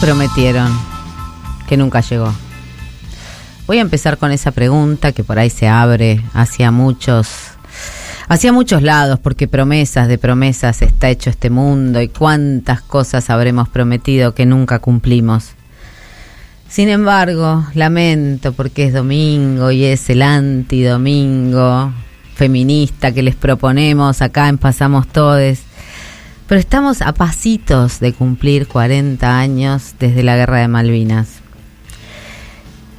prometieron que nunca llegó? Voy a empezar con esa pregunta que por ahí se abre hacia muchos hacia muchos lados, porque promesas de promesas está hecho este mundo y cuántas cosas habremos prometido que nunca cumplimos. Sin embargo, lamento porque es domingo y es el antidomingo feminista que les proponemos acá en Pasamos Todes. Pero estamos a pasitos de cumplir 40 años desde la Guerra de Malvinas.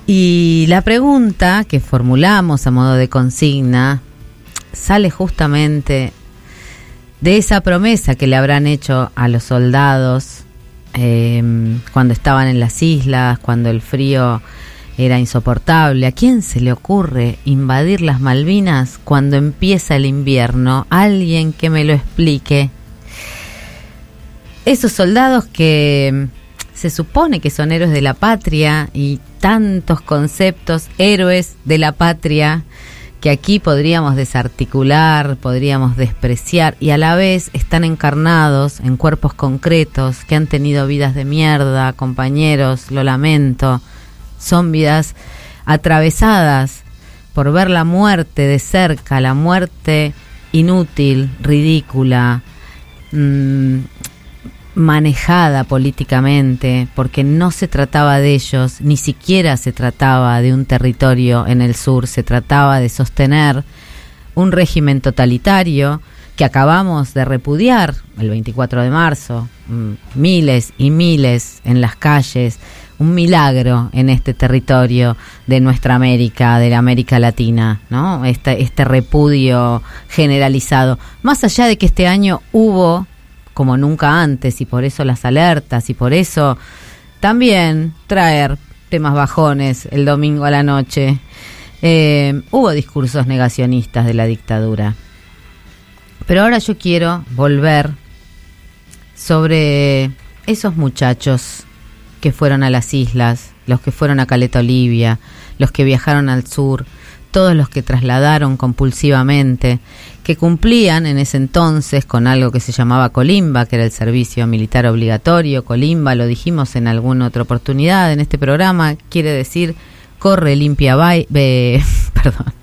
Y la pregunta que formulamos a modo de consigna sale justamente de esa promesa que le habrán hecho a los soldados eh, cuando estaban en las islas, cuando el frío era insoportable. ¿A quién se le ocurre invadir las Malvinas cuando empieza el invierno? Alguien que me lo explique esos soldados que se supone que son héroes de la patria y tantos conceptos, héroes de la patria, que aquí podríamos desarticular, podríamos despreciar y a la vez están encarnados en cuerpos concretos que han tenido vidas de mierda, compañeros, lo lamento, son vidas atravesadas por ver la muerte de cerca, la muerte inútil, ridícula, mmm, manejada políticamente, porque no se trataba de ellos, ni siquiera se trataba de un territorio en el sur, se trataba de sostener un régimen totalitario que acabamos de repudiar el 24 de marzo, mm, miles y miles en las calles, un milagro en este territorio de nuestra América, de la América Latina, ¿no? Este, este repudio generalizado. Más allá de que este año hubo como nunca antes y por eso las alertas y por eso también traer temas bajones el domingo a la noche. Eh, hubo discursos negacionistas de la dictadura. Pero ahora yo quiero volver sobre esos muchachos que fueron a las islas, los que fueron a Caleta Olivia, los que viajaron al sur, todos los que trasladaron compulsivamente, que cumplían en ese entonces con algo que se llamaba Colimba, que era el servicio militar obligatorio. Colimba, lo dijimos en alguna otra oportunidad en este programa, quiere decir corre, limpia, perdón,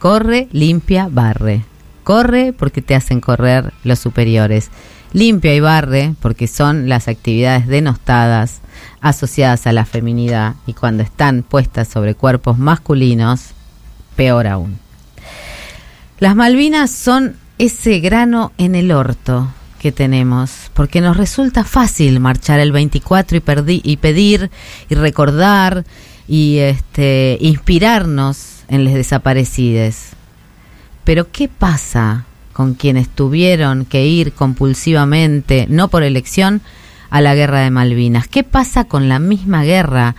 corre, limpia, barre. Corre porque te hacen correr los superiores. Limpia y barre porque son las actividades denostadas asociadas a la feminidad y cuando están puestas sobre cuerpos masculinos peor aún. Las Malvinas son ese grano en el orto que tenemos, porque nos resulta fácil marchar el 24 y, y pedir y recordar y este, inspirarnos en les desaparecides. Pero ¿qué pasa con quienes tuvieron que ir compulsivamente, no por elección, a la guerra de Malvinas? ¿Qué pasa con la misma guerra?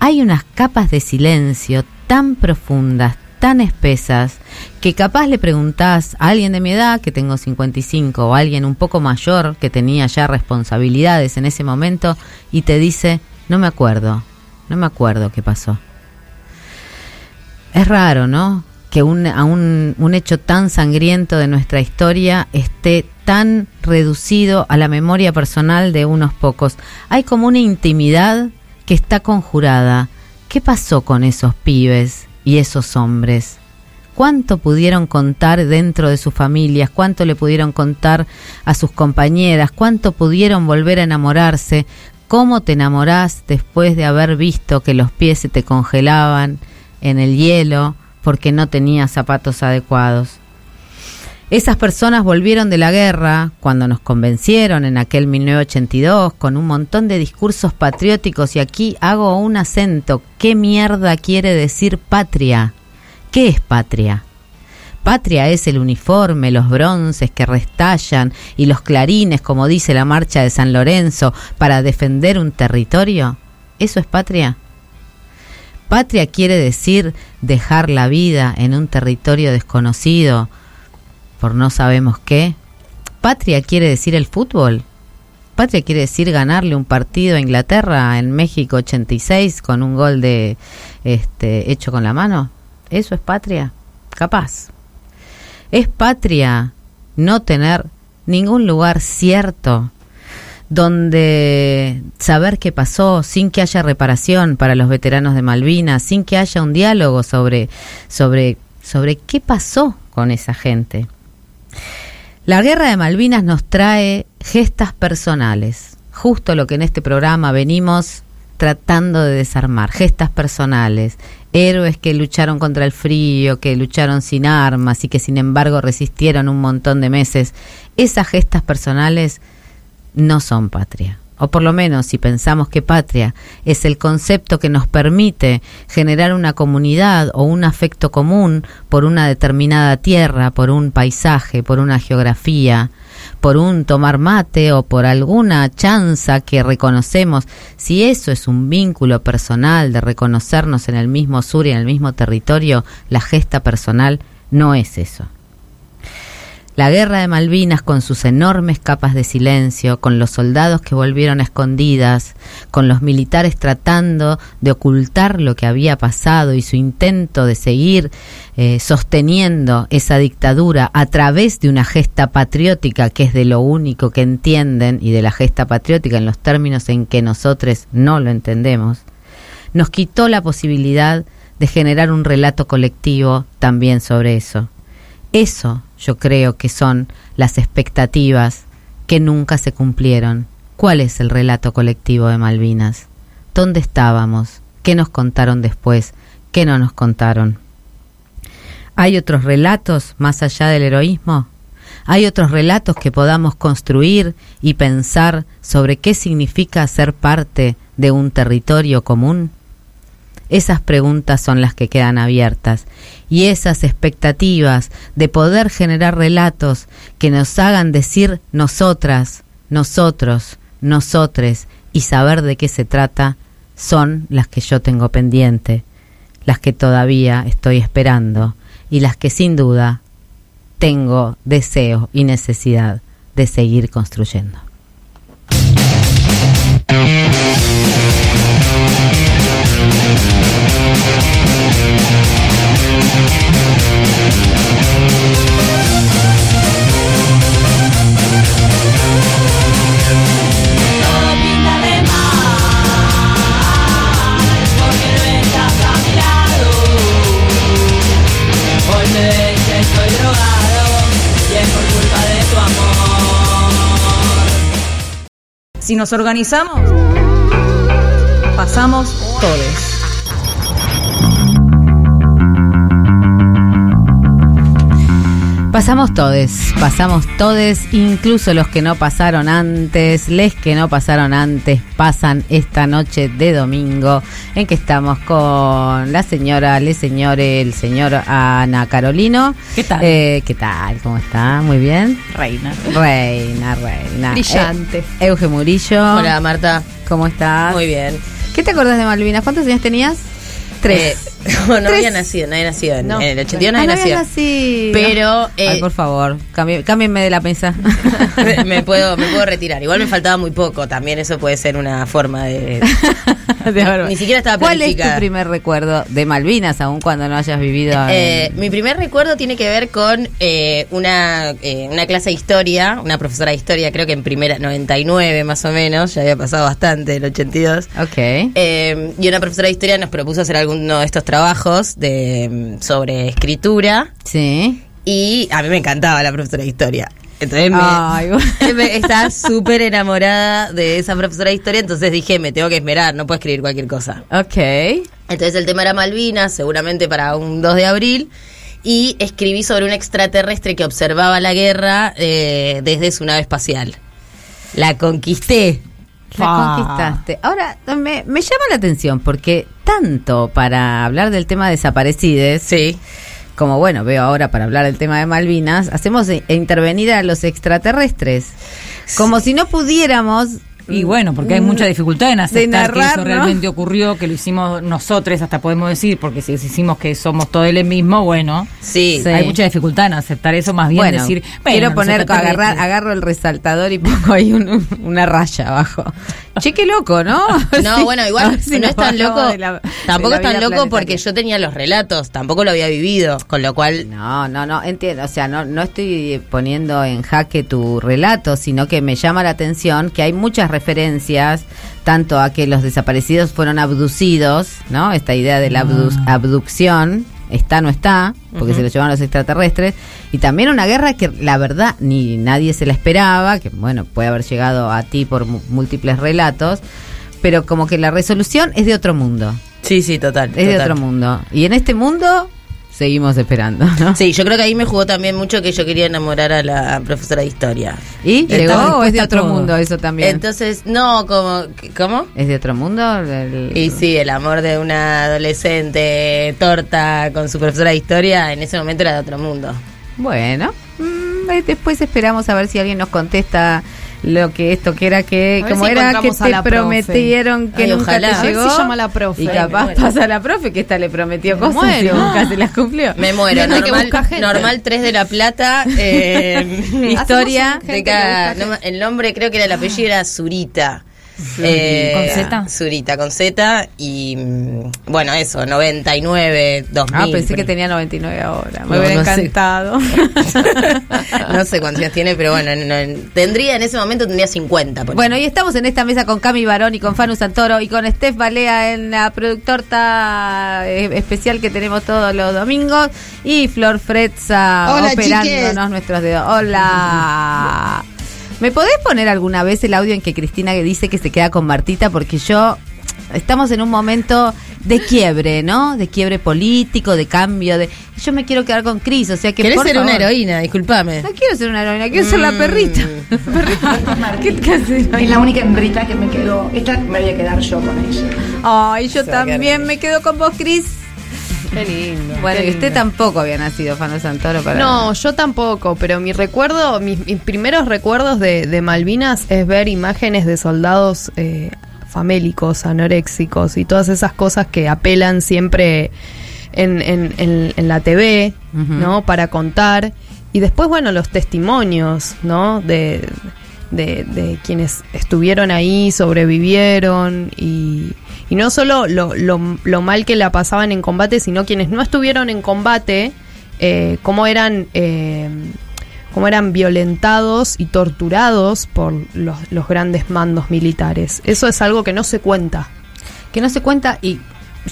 Hay unas capas de silencio tan profundas, tan espesas que capaz le preguntás a alguien de mi edad, que tengo 55, o alguien un poco mayor que tenía ya responsabilidades en ese momento, y te dice, no me acuerdo, no me acuerdo qué pasó. Es raro, ¿no? Que un, a un, un hecho tan sangriento de nuestra historia esté tan reducido a la memoria personal de unos pocos. Hay como una intimidad que está conjurada. ¿Qué pasó con esos pibes? Y esos hombres. ¿Cuánto pudieron contar dentro de sus familias? ¿Cuánto le pudieron contar a sus compañeras? ¿Cuánto pudieron volver a enamorarse? ¿Cómo te enamorás después de haber visto que los pies se te congelaban en el hielo porque no tenías zapatos adecuados? Esas personas volvieron de la guerra cuando nos convencieron en aquel 1982 con un montón de discursos patrióticos y aquí hago un acento. ¿Qué mierda quiere decir patria? ¿Qué es patria? Patria es el uniforme, los bronces que restallan y los clarines, como dice la marcha de San Lorenzo, para defender un territorio. ¿Eso es patria? Patria quiere decir dejar la vida en un territorio desconocido, no sabemos qué. Patria quiere decir el fútbol. Patria quiere decir ganarle un partido a Inglaterra en México 86 con un gol de este hecho con la mano. Eso es patria, capaz. Es patria no tener ningún lugar cierto donde saber qué pasó sin que haya reparación para los veteranos de Malvinas, sin que haya un diálogo sobre, sobre, sobre qué pasó con esa gente. La guerra de Malvinas nos trae gestas personales, justo lo que en este programa venimos tratando de desarmar, gestas personales, héroes que lucharon contra el frío, que lucharon sin armas y que sin embargo resistieron un montón de meses. Esas gestas personales no son patria. O por lo menos si pensamos que patria es el concepto que nos permite generar una comunidad o un afecto común por una determinada tierra, por un paisaje, por una geografía, por un tomar mate o por alguna chanza que reconocemos, si eso es un vínculo personal de reconocernos en el mismo sur y en el mismo territorio, la gesta personal no es eso. La guerra de Malvinas con sus enormes capas de silencio, con los soldados que volvieron a escondidas, con los militares tratando de ocultar lo que había pasado y su intento de seguir eh, sosteniendo esa dictadura a través de una gesta patriótica que es de lo único que entienden y de la gesta patriótica en los términos en que nosotros no lo entendemos, nos quitó la posibilidad de generar un relato colectivo también sobre eso. Eso yo creo que son las expectativas que nunca se cumplieron. ¿Cuál es el relato colectivo de Malvinas? ¿Dónde estábamos? ¿Qué nos contaron después? ¿Qué no nos contaron? ¿Hay otros relatos más allá del heroísmo? ¿Hay otros relatos que podamos construir y pensar sobre qué significa ser parte de un territorio común? Esas preguntas son las que quedan abiertas y esas expectativas de poder generar relatos que nos hagan decir nosotras, nosotros, nosotres y saber de qué se trata son las que yo tengo pendiente, las que todavía estoy esperando y las que sin duda tengo deseo y necesidad de seguir construyendo. Si nos organizamos, pasamos todos. Pasamos todos, pasamos todos, incluso los que no pasaron antes, les que no pasaron antes, pasan esta noche de domingo en que estamos con la señora, le señores, el señor Ana Carolino. ¿Qué tal? Eh, ¿Qué tal? ¿Cómo está? Muy bien. Reina. Reina, reina. Brillante. Eh, Euge Murillo. Hola Marta, ¿Cómo estás? muy bien. ¿Qué te acordás de Malvinas? ¿Cuántos años tenías? Tres. Eh, no, no Tres. había nacido, no había nacido. En, No. en el 81 no Ah, no había nacido. nacido. Pero eh, Ay, por favor, cambie- cámbienme de la mesa. me, puedo, me puedo retirar. Igual me faltaba muy poco. También eso puede ser una forma de. De Ni siquiera estaba ¿Cuál es tu planificada. primer recuerdo de Malvinas, aun cuando no hayas vivido? Eh, en- mi primer recuerdo tiene que ver con eh, una, eh, una clase de historia, una profesora de historia, creo que en primera, 99 más o menos, ya había pasado bastante, el 82. Ok. Eh, y una profesora de historia nos propuso hacer alguno de estos trabajos de, sobre escritura. Sí. Y a mí me encantaba la profesora de historia. Entonces me, Ay, bueno. me- estaba súper enamorada de esa profesora de historia, entonces dije, me tengo que esmerar, no puedo escribir cualquier cosa. Ok. Entonces el tema era Malvinas, seguramente para un 2 de abril, y escribí sobre un extraterrestre que observaba la guerra eh, desde su nave espacial. La conquisté. La Ah. conquistaste. Ahora, me, me llama la atención porque tanto para hablar del tema de desaparecides, Sí. como bueno, veo ahora para hablar del tema de Malvinas, hacemos e- intervenir a los extraterrestres. Como si no pudiéramos Y bueno, porque hay mucha dificultad en aceptar que eso ¿no? realmente ocurrió, que lo hicimos nosotros, hasta podemos decir, porque si decimos que somos todos el mismo, bueno, Sí. Sí. hay mucha dificultad en aceptar eso, más bien bueno, decir, bueno, quiero poner, agarrar, agarro el resaltador y pongo ahí un- un- una raya abajo. Che, qué loco, ¿no? No, Sí. bueno, igual si no es tan loco. la- tampoco es tan loco porque yo tenía los relatos, tampoco lo había vivido, con lo cual No, no, no, entiendo. O sea, no, no estoy poniendo en jaque tu relato, sino que me llama la atención que hay muchas referencias, tanto a que los desaparecidos fueron abducidos, ¿no? Esta idea de la abdu- abducción, está no está, porque se lo llevaron los extraterrestres, y también una guerra que la verdad ni nadie se la esperaba, que bueno, puede haber llegado a ti por múltiples relatos, pero como que la resolución es de otro mundo, Sí, sí, total. es de otro mundo. Y en este mundo seguimos esperando, ¿no? Sí, yo creo que ahí me jugó también mucho que yo quería enamorar a la profesora de historia. ¿Y llegó o es de otro todo. mundo eso también? Entonces, no, como, ¿cómo? ¿Es de otro mundo? El- Y sí, el amor de una adolescente torta con su profesora de historia en ese momento era de otro mundo. Bueno, mm, después esperamos a ver si alguien nos contesta lo que esto que era que, A como si era que a te la profe. prometieron que Ay, nunca ojalá. te A ver llegó. si llama la profe. Y capaz pasa la profe que esta le prometió Me cosas y nunca se las cumplió. Me muero, Hay que normal, buscar gente. normal 3 de la Plata, eh, historia de cada, no el nombre creo que era el apellido era Zurita. Eh, ¿Con Z? Zurita, con Z y mm, bueno, eso, 99, 2000. Ah, pensé que tenía 99 ahora. Me No, hubiera no sé. encantado. no sé cuántos años tiene, pero bueno, no- tendría en ese momento tendría 50. por Bueno, y estamos en esta mesa con Cami Barón y con Fanu Santoro y con Steph Balea en la productorta eh, especial que tenemos todos los domingos y Flor Frezza Hola, operándonos chiques. nuestros dedos. Hola. ¿Me podés poner alguna vez el audio en que Cristina dice que se queda con Martita? Porque yo estamos en un momento de quiebre, ¿no? De quiebre político, de cambio, de yo me quiero quedar con Cris, o sea que Querés por ser una heroína, discúlpame. No quiero ser una heroína, quiero ser la Mm. perrita. Perrita. ¿Qué, qué haces? Es la única hembrita que me quedó. Esta me voy a quedar yo con ella. Ay, yo también me quedo con vos, Cris. Qué lindo. Bueno, qué y usted lindo. tampoco había nacido, Fano Santoro, para... No, yo tampoco, pero mi recuerdo, mis, mis primeros recuerdos de, de Malvinas es ver imágenes de soldados eh, famélicos, anoréxicos y todas esas cosas que apelan siempre en, en, en- en la TV. ¿no? Para contar. Y después, bueno, los testimonios, ¿no? De, de, de quienes estuvieron ahí, sobrevivieron y, y no solo lo, lo, lo mal que la pasaban en combate, sino quienes no estuvieron en combate, eh, cómo eran... eh, cómo eran violentados y torturados por los, los grandes mandos militares. Eso es algo que no se cuenta. Que no se cuenta y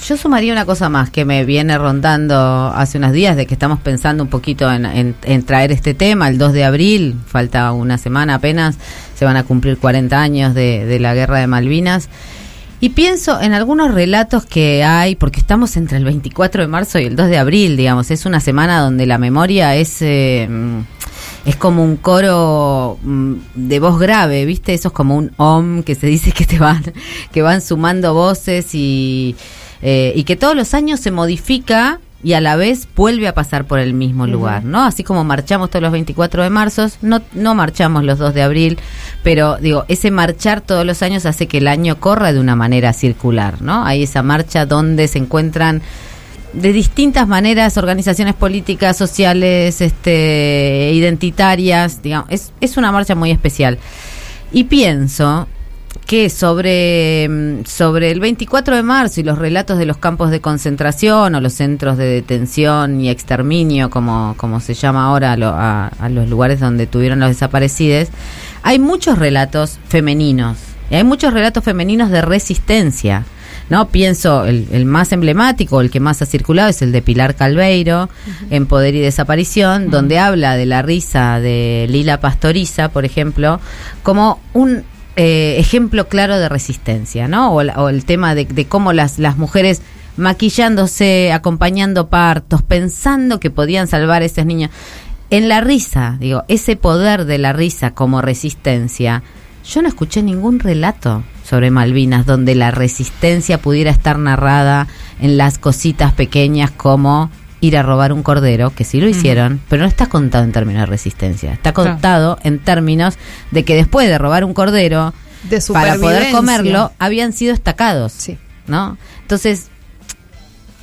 yo sumaría una cosa más que me viene rondando hace unos días de que estamos pensando un poquito en, en- en traer este tema, el 2 de abril, falta una semana apenas, se van a cumplir 40 años de, de la guerra de Malvinas. Y pienso en algunos relatos que hay, porque estamos entre el 24 de marzo y el 2 de abril, digamos, es una semana donde la memoria es... eh, mm, es como un coro mm, de voz grave, ¿viste? Eso es como un om que se dice que te van, que van sumando voces y, eh, y que todos los años se modifica y a la vez vuelve a pasar por el mismo lugar, ¿no? Así como marchamos todos los 24 de marzo, no, no marchamos los 2 de abril, pero digo, ese marchar todos los años hace que el año corra de una manera circular, ¿no? Hay esa marcha donde se encuentran de distintas maneras organizaciones políticas, sociales, este, identitarias, digamos, es, es una marcha muy especial. Y pienso que sobre, mm, sobre el 24 de marzo y los relatos de los campos de concentración o los centros de detención y exterminio, como, como se llama ahora a, lo- a- a los lugares donde tuvieron los desaparecidos, hay muchos relatos femeninos. Y hay muchos relatos femeninos de resistencia. ¿no? Pienso, el, el más emblemático, el que más ha circulado es el de Pilar Calveiro, en Poder y Desaparición, donde habla de la risa de Lila Pastoriza, por ejemplo, como un eh, ejemplo claro de resistencia, ¿no? O, o el tema de, cómo las, las mujeres maquillándose, acompañando partos, pensando que podían salvar a esos niños. En la risa, digo, ese poder de la risa como resistencia, yo no escuché ningún relato sobre Malvinas donde la resistencia pudiera estar narrada en las cositas pequeñas como ir a robar un cordero, que sí lo hicieron, pero no está contado en términos de resistencia, está Claro. contado en términos de que después de robar un cordero, De para poder comerlo, habían sido estacados. Sí. ¿no? Entonces,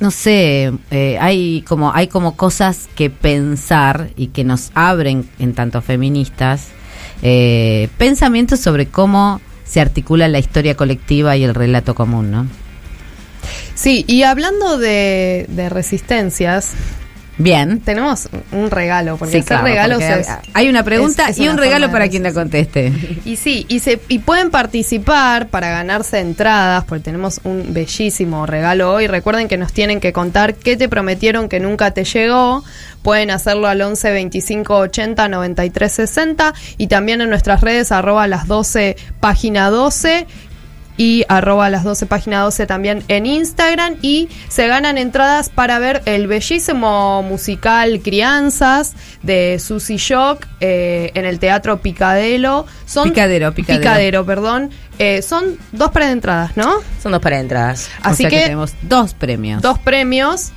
no sé, eh, hay como hay como cosas que pensar y que nos abren en tanto feministas eh, pensamientos sobre cómo se articula la historia colectiva y el relato común, ¿no? Sí, y hablando de, de resistencias, Bien. tenemos un regalo, porque Sí, hacer claro, regalos porque es- hay una pregunta es- es y un regalo para quien la conteste. Y sí, y, se, y pueden participar para ganarse entradas, porque tenemos un bellísimo regalo hoy. Recuerden que nos tienen que contar qué te prometieron que nunca te llegó. Pueden hacerlo al 11 25 80 93 60 y también en nuestras redes arroba las 12 página 12 y arroba las 12 página 12 también en Instagram y se ganan entradas para ver el bellísimo musical Crianzas de Susy Shock eh, en el Teatro Picadelo. Son Picadero, Picadero. perdón. Eh, son dos pares de entradas, ¿no? Son dos para entradas. Así o sea que, que, tenemos dos premios. dos premios.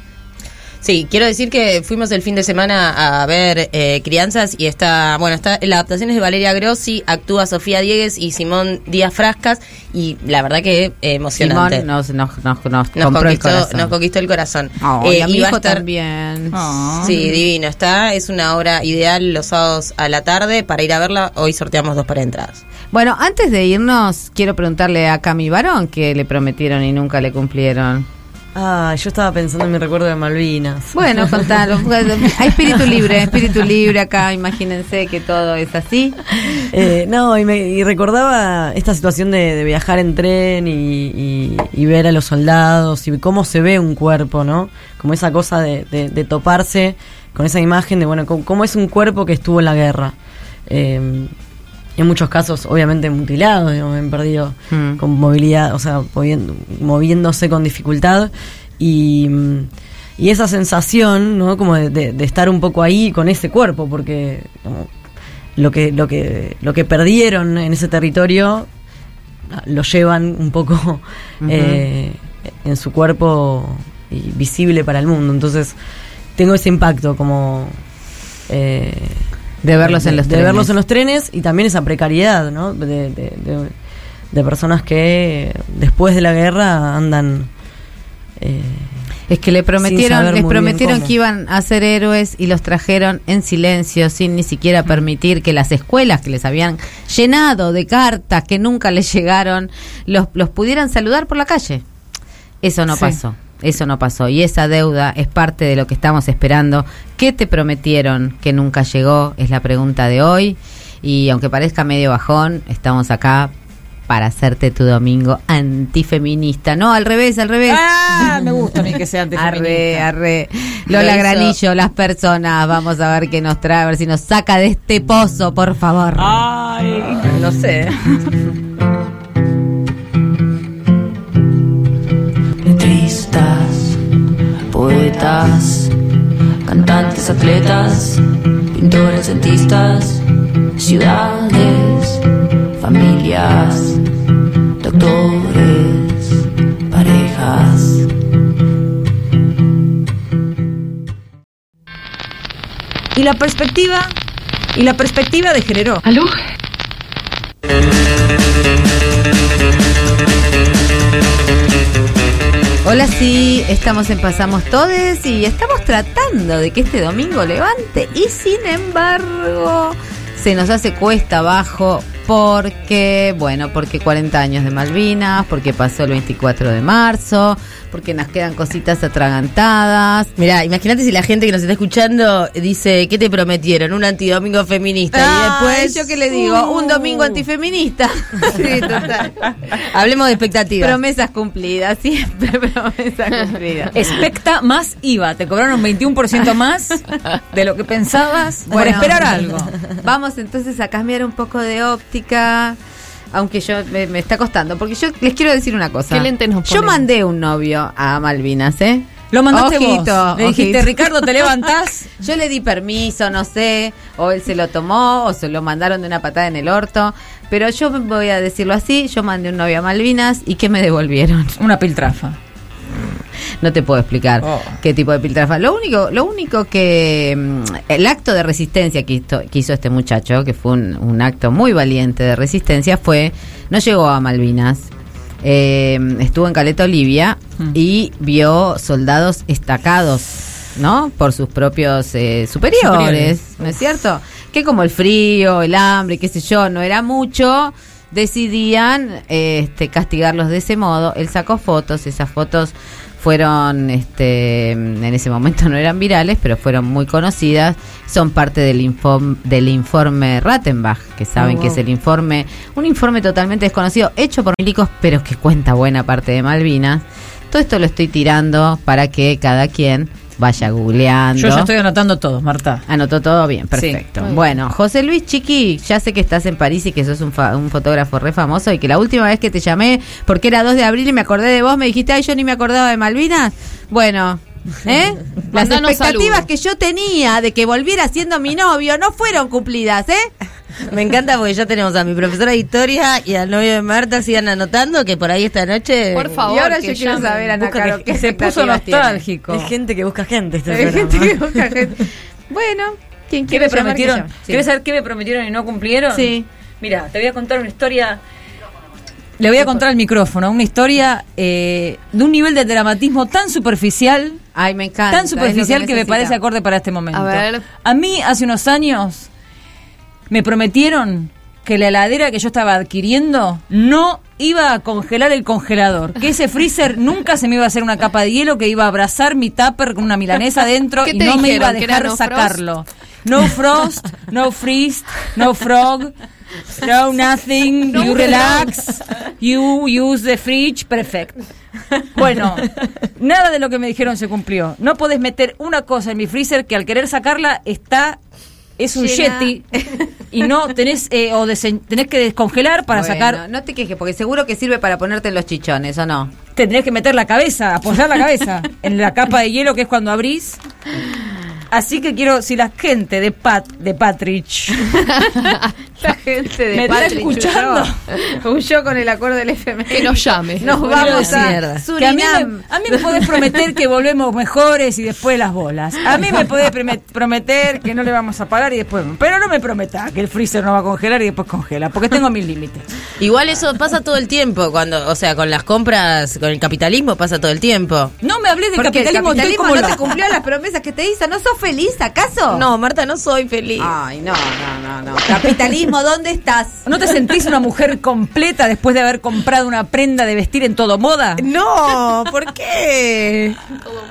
Sí, quiero decir que fuimos el fin de semana a ver eh, Crianzas y está, bueno, está la adaptación es de Valeria Grossi, actúa Sofía Diegues y Simón Díaz Frascas y la verdad que eh, emocionante. Simón nos, nos, nos, nos nos compró el conquistó, corazón. nos conquistó el corazón. Oh, Eh, y a mi hijo estar- también. Ah. Sí, divino está. Es una obra ideal los sábados a la tarde para ir a verla. Hoy sorteamos dos para entradas. Bueno, antes de irnos, quiero preguntarle a Cami Barón que le prometieron y nunca le cumplieron. Ah, yo estaba pensando en mi recuerdo de Malvinas. Bueno, contalo. Hay espíritu libre, espíritu libre acá. Imagínense que todo es así. Eh, no, y, me, y recordaba esta situación de, de viajar en tren y, y- y ver a los soldados y cómo se ve un cuerpo, ¿no? Como esa cosa de, de- de toparse con esa imagen de, bueno, cómo, cómo es un cuerpo que estuvo en la guerra. Eh, en muchos casos, obviamente, mutilados, digamos, han perdido Mm. con movilidad, o sea, moviéndose con dificultad. Y, mm, y esa sensación, ¿no? Como de, de- de estar un poco ahí con ese cuerpo, porque como, lo que, lo que, lo que perdieron en ese territorio ah, lo llevan un poco eh, en su cuerpo y visible para el mundo. Entonces, tengo ese impacto como eh, De verlos en los de trenes. verlos en los trenes y también esa precariedad, ¿no? De, de- de- de personas que después de la guerra andan eh, Es que le prometieron, les prometieron que iban a ser héroes y los trajeron en silencio, sin ni siquiera permitir que las escuelas que les habían llenado de cartas que nunca les llegaron, los, los pudieran saludar por la calle. Eso no Sí. pasó. Eso no pasó. Y esa deuda es parte de lo que estamos esperando. ¿Qué te prometieron que nunca llegó? Es la pregunta de hoy. Y aunque parezca medio bajón, estamos acá para hacerte tu domingo antifeminista. No, al revés, al revés. Ah, me gusta a mí que sea Arre, antifeminista. arre. Lo Lola hizo. Granillo, las personas. Vamos a ver qué nos trae, a ver si nos saca de este pozo, por favor. Ay, No sé. Letristas, poetas, cantantes, atletas, pintores, dentistas, ciudades, familias, doctores, parejas. Y la perspectiva, y la perspectiva de género. ¿Aló? Hola, sí, estamos en Pasamos Todes y estamos tratando de que este domingo levante y sin embargo se nos hace cuesta abajo porque, bueno, porque 40 años de Malvinas, porque pasó el 24 de marzo, porque nos quedan cositas atragantadas. Mira, imagínate si la gente que nos está escuchando dice, ¿qué te prometieron? Un antidomingo feminista. y después, ¿yo qué le digo? Un domingo antifeminista. sí, total. hablemos de expectativas. Promesas cumplidas, siempre promesas cumplidas. Expecta más IVA. Te cobraron 21% más de lo que pensabas por esperar algo. Vamos entonces a cambiar un poco de óptica. Aunque yo me, me está costando, porque yo les quiero decir una cosa. ¿Qué lentes nos Yo mandé un novio a Malvinas, ¿eh? Lo mandaste Ojito, vos. Le dijiste, ojito. Ricardo, te levantás. Yo le di permiso, no sé, o él se lo tomó, o se lo mandaron de una patada en el orto. Pero yo voy a decirlo así, yo mandé un novio a Malvinas y ¿qué me devolvieron? Una piltrafa. No te puedo explicar Oh. qué tipo de piltrafa. Lo único, lo único que mm, el acto de resistencia que hizo, que hizo este muchacho, que fue un, un acto muy valiente de resistencia, fue no llegó a Malvinas. eh, estuvo en Caleta Olivia Mm. y vio soldados estacados, ¿no? Por sus propios eh, superiores, Superiores. ¿no es cierto? Que como el frío, el hambre, qué sé yo, no era mucho. decidían este, castigarlos de ese modo. Él sacó fotos, esas fotos fueron, este, en ese momento no eran virales, pero fueron muy conocidas. Son parte del, inform- del informe Rattenbach, que saben Oh, que es el informe, un informe totalmente desconocido, hecho por milicos, pero que cuenta buena parte de Malvinas. Todo esto lo estoy tirando para que cada quien vaya googleando. Yo ya estoy anotando todo, Marta. Anotó todo bien, perfecto. Bueno, José Luis Chiqui, ya sé que estás en París y que sos un, fa- un fotógrafo re famoso y que la última vez que te llamé, porque era 2 de abril y me acordé de vos, me dijiste, ay, yo ni me acordaba de Malvinas. Bueno, ¿eh? Las Mandanos expectativas saludos. que yo tenía de que volviera siendo mi novio no fueron cumplidas, ¿eh? Me encanta porque ya tenemos a mi profesora de historia y al novio de Marta, sigan anotando que por ahí esta noche... Por favor, y ahora que yo quiero saber, Ana Caro, que- qué Se puso nostálgico. Hay gente que busca gente este Hay programa. gente que busca gente. Bueno, ¿quién ¿Qué quiere me prometieron? que. ¿Quieres saber qué me prometieron y no cumplieron? Sí. Mira, te voy a contar una historia. Le voy a contar al micrófono, una historia eh, de un nivel de dramatismo tan superficial, Ay, me encanta. tan superficial que, me parece acorde para este momento. A ver. A mí hace unos años me prometieron que la heladera que yo estaba adquiriendo no iba a congelar el congelador, que ese freezer nunca se me iba a hacer una capa de hielo que iba a abrazar mi tupper con una milanesa dentro ¿Qué y no me iba a dejar no frost? sacarlo. No frost, no freeze, no frog, no nothing, you relax, you use the fridge, perfect. Bueno, nada de lo que me dijeron se cumplió. No podés meter una cosa en mi freezer que al querer sacarla está es un Llena. yeti y no tenés eh, o desen- tenés que descongelar para Bueno, sacar No te quejes, porque seguro que sirve para ponerte en los chichones, ¿o no? tendrías que meter la cabeza, apoyar la cabeza en la capa de hielo que es cuando abrís. Así que quiero, si la gente de Pat, de Patrich, La gente ¿Me está escuchando? huyó, con el acuerdo del FMI. Que nos llame. Nos vamos a que a mí, me, a mí me podés prometer que volvemos mejores y después las bolas. A mí me podés prometer que no le vamos a pagar y después. Pero no me prometas que el freezer no va a congelar y después congela, porque tengo mis límites. Igual eso pasa todo el tiempo, cuando, o sea, con las compras, con el capitalismo pasa todo el tiempo. No me hablé de Porque el capitalismo, capitalismo como no te cumplió las promesas que te hizo. ¿No sos feliz, acaso? No, Marta, no soy feliz. Ay, no, no, no, no. Capitalismo, ¿dónde estás? ¿No te sentís una mujer completa después de haber comprado una prenda de vestir en todo moda? No, ¿por qué?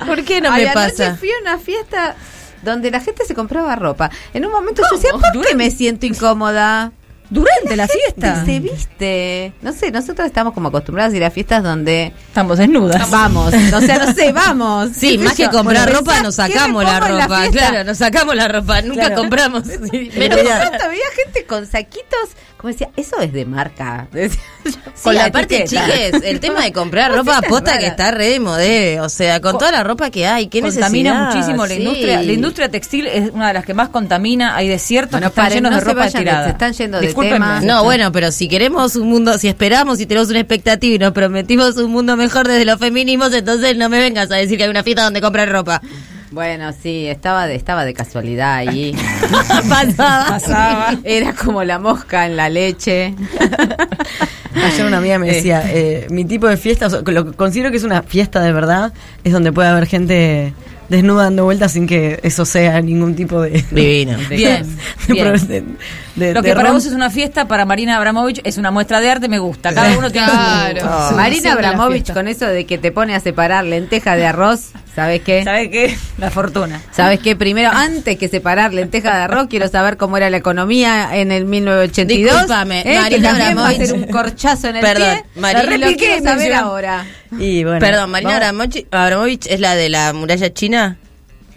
¿Por qué no Ay, me anoche pasa? fui a una fiesta donde la gente se compraba ropa. En un momento yo decía, ¿por qué me siento incómoda? Durante la fiesta. Se viste. No sé, nosotros estamos como acostumbrados a ir a fiestas donde Estamos desnudas. vamos. O sea, no sé, vamos. Sí, ¿Qué sé más que comprar Bueno, ropa, nos ¿qué me sacamos la ropa. claro, nos sacamos la ropa, nunca Claro. compramos. Pero de pronto veía gente con saquitos, como decía, eso es de marca. Decía yo. Con la parte chiques, el tema de comprar ropa Cositas posta que está re de modé. O sea, con toda la ropa que hay, qué contamina necesidad. muchísimo la Sí. industria. La industria textil es una de las que más contamina. Hay desiertos Bueno, que están paren, llenos no de ropa vayan tirada. se están yendo de No, bueno, pero si queremos un mundo, si esperamos y tenemos una expectativa y nos prometimos un mundo mejor desde los feminismos, entonces no me vengas a decir que hay una fiesta donde comprar ropa. Bueno, sí, estaba de, estaba de casualidad ahí. Pasaba. Pasaba. Era como la mosca en la leche. Ayer una amiga me decía, eh, mi tipo de fiesta, o sea, lo que considero que es una fiesta de verdad, es donde puede haber gente desnuda dando vueltas sin que eso sea ningún tipo de... Divino. Bien, de bien. de- de- Lo de que para rom- vos es una fiesta, para Marina Abramovich es una muestra de arte, me gusta. Cada uno tiene su- Claro. su- Marina Abramovich con eso de que te pone a separar lenteja de arroz, ¿sabes qué? ¿Sabe qué? La fortuna. ¿Sabes qué? Primero, antes que separar lenteja de arroz, quiero saber cómo era la economía en el 1982. Discúlpame, ¿eh? que Marina también va a Abramovich. ser un corchazo en el Perdón, pie. Marina- La lo quiero saber mencionó. ahora. Y bueno, Perdón, Marina vamos- Abramovich, Abramovich es la de la muralla china.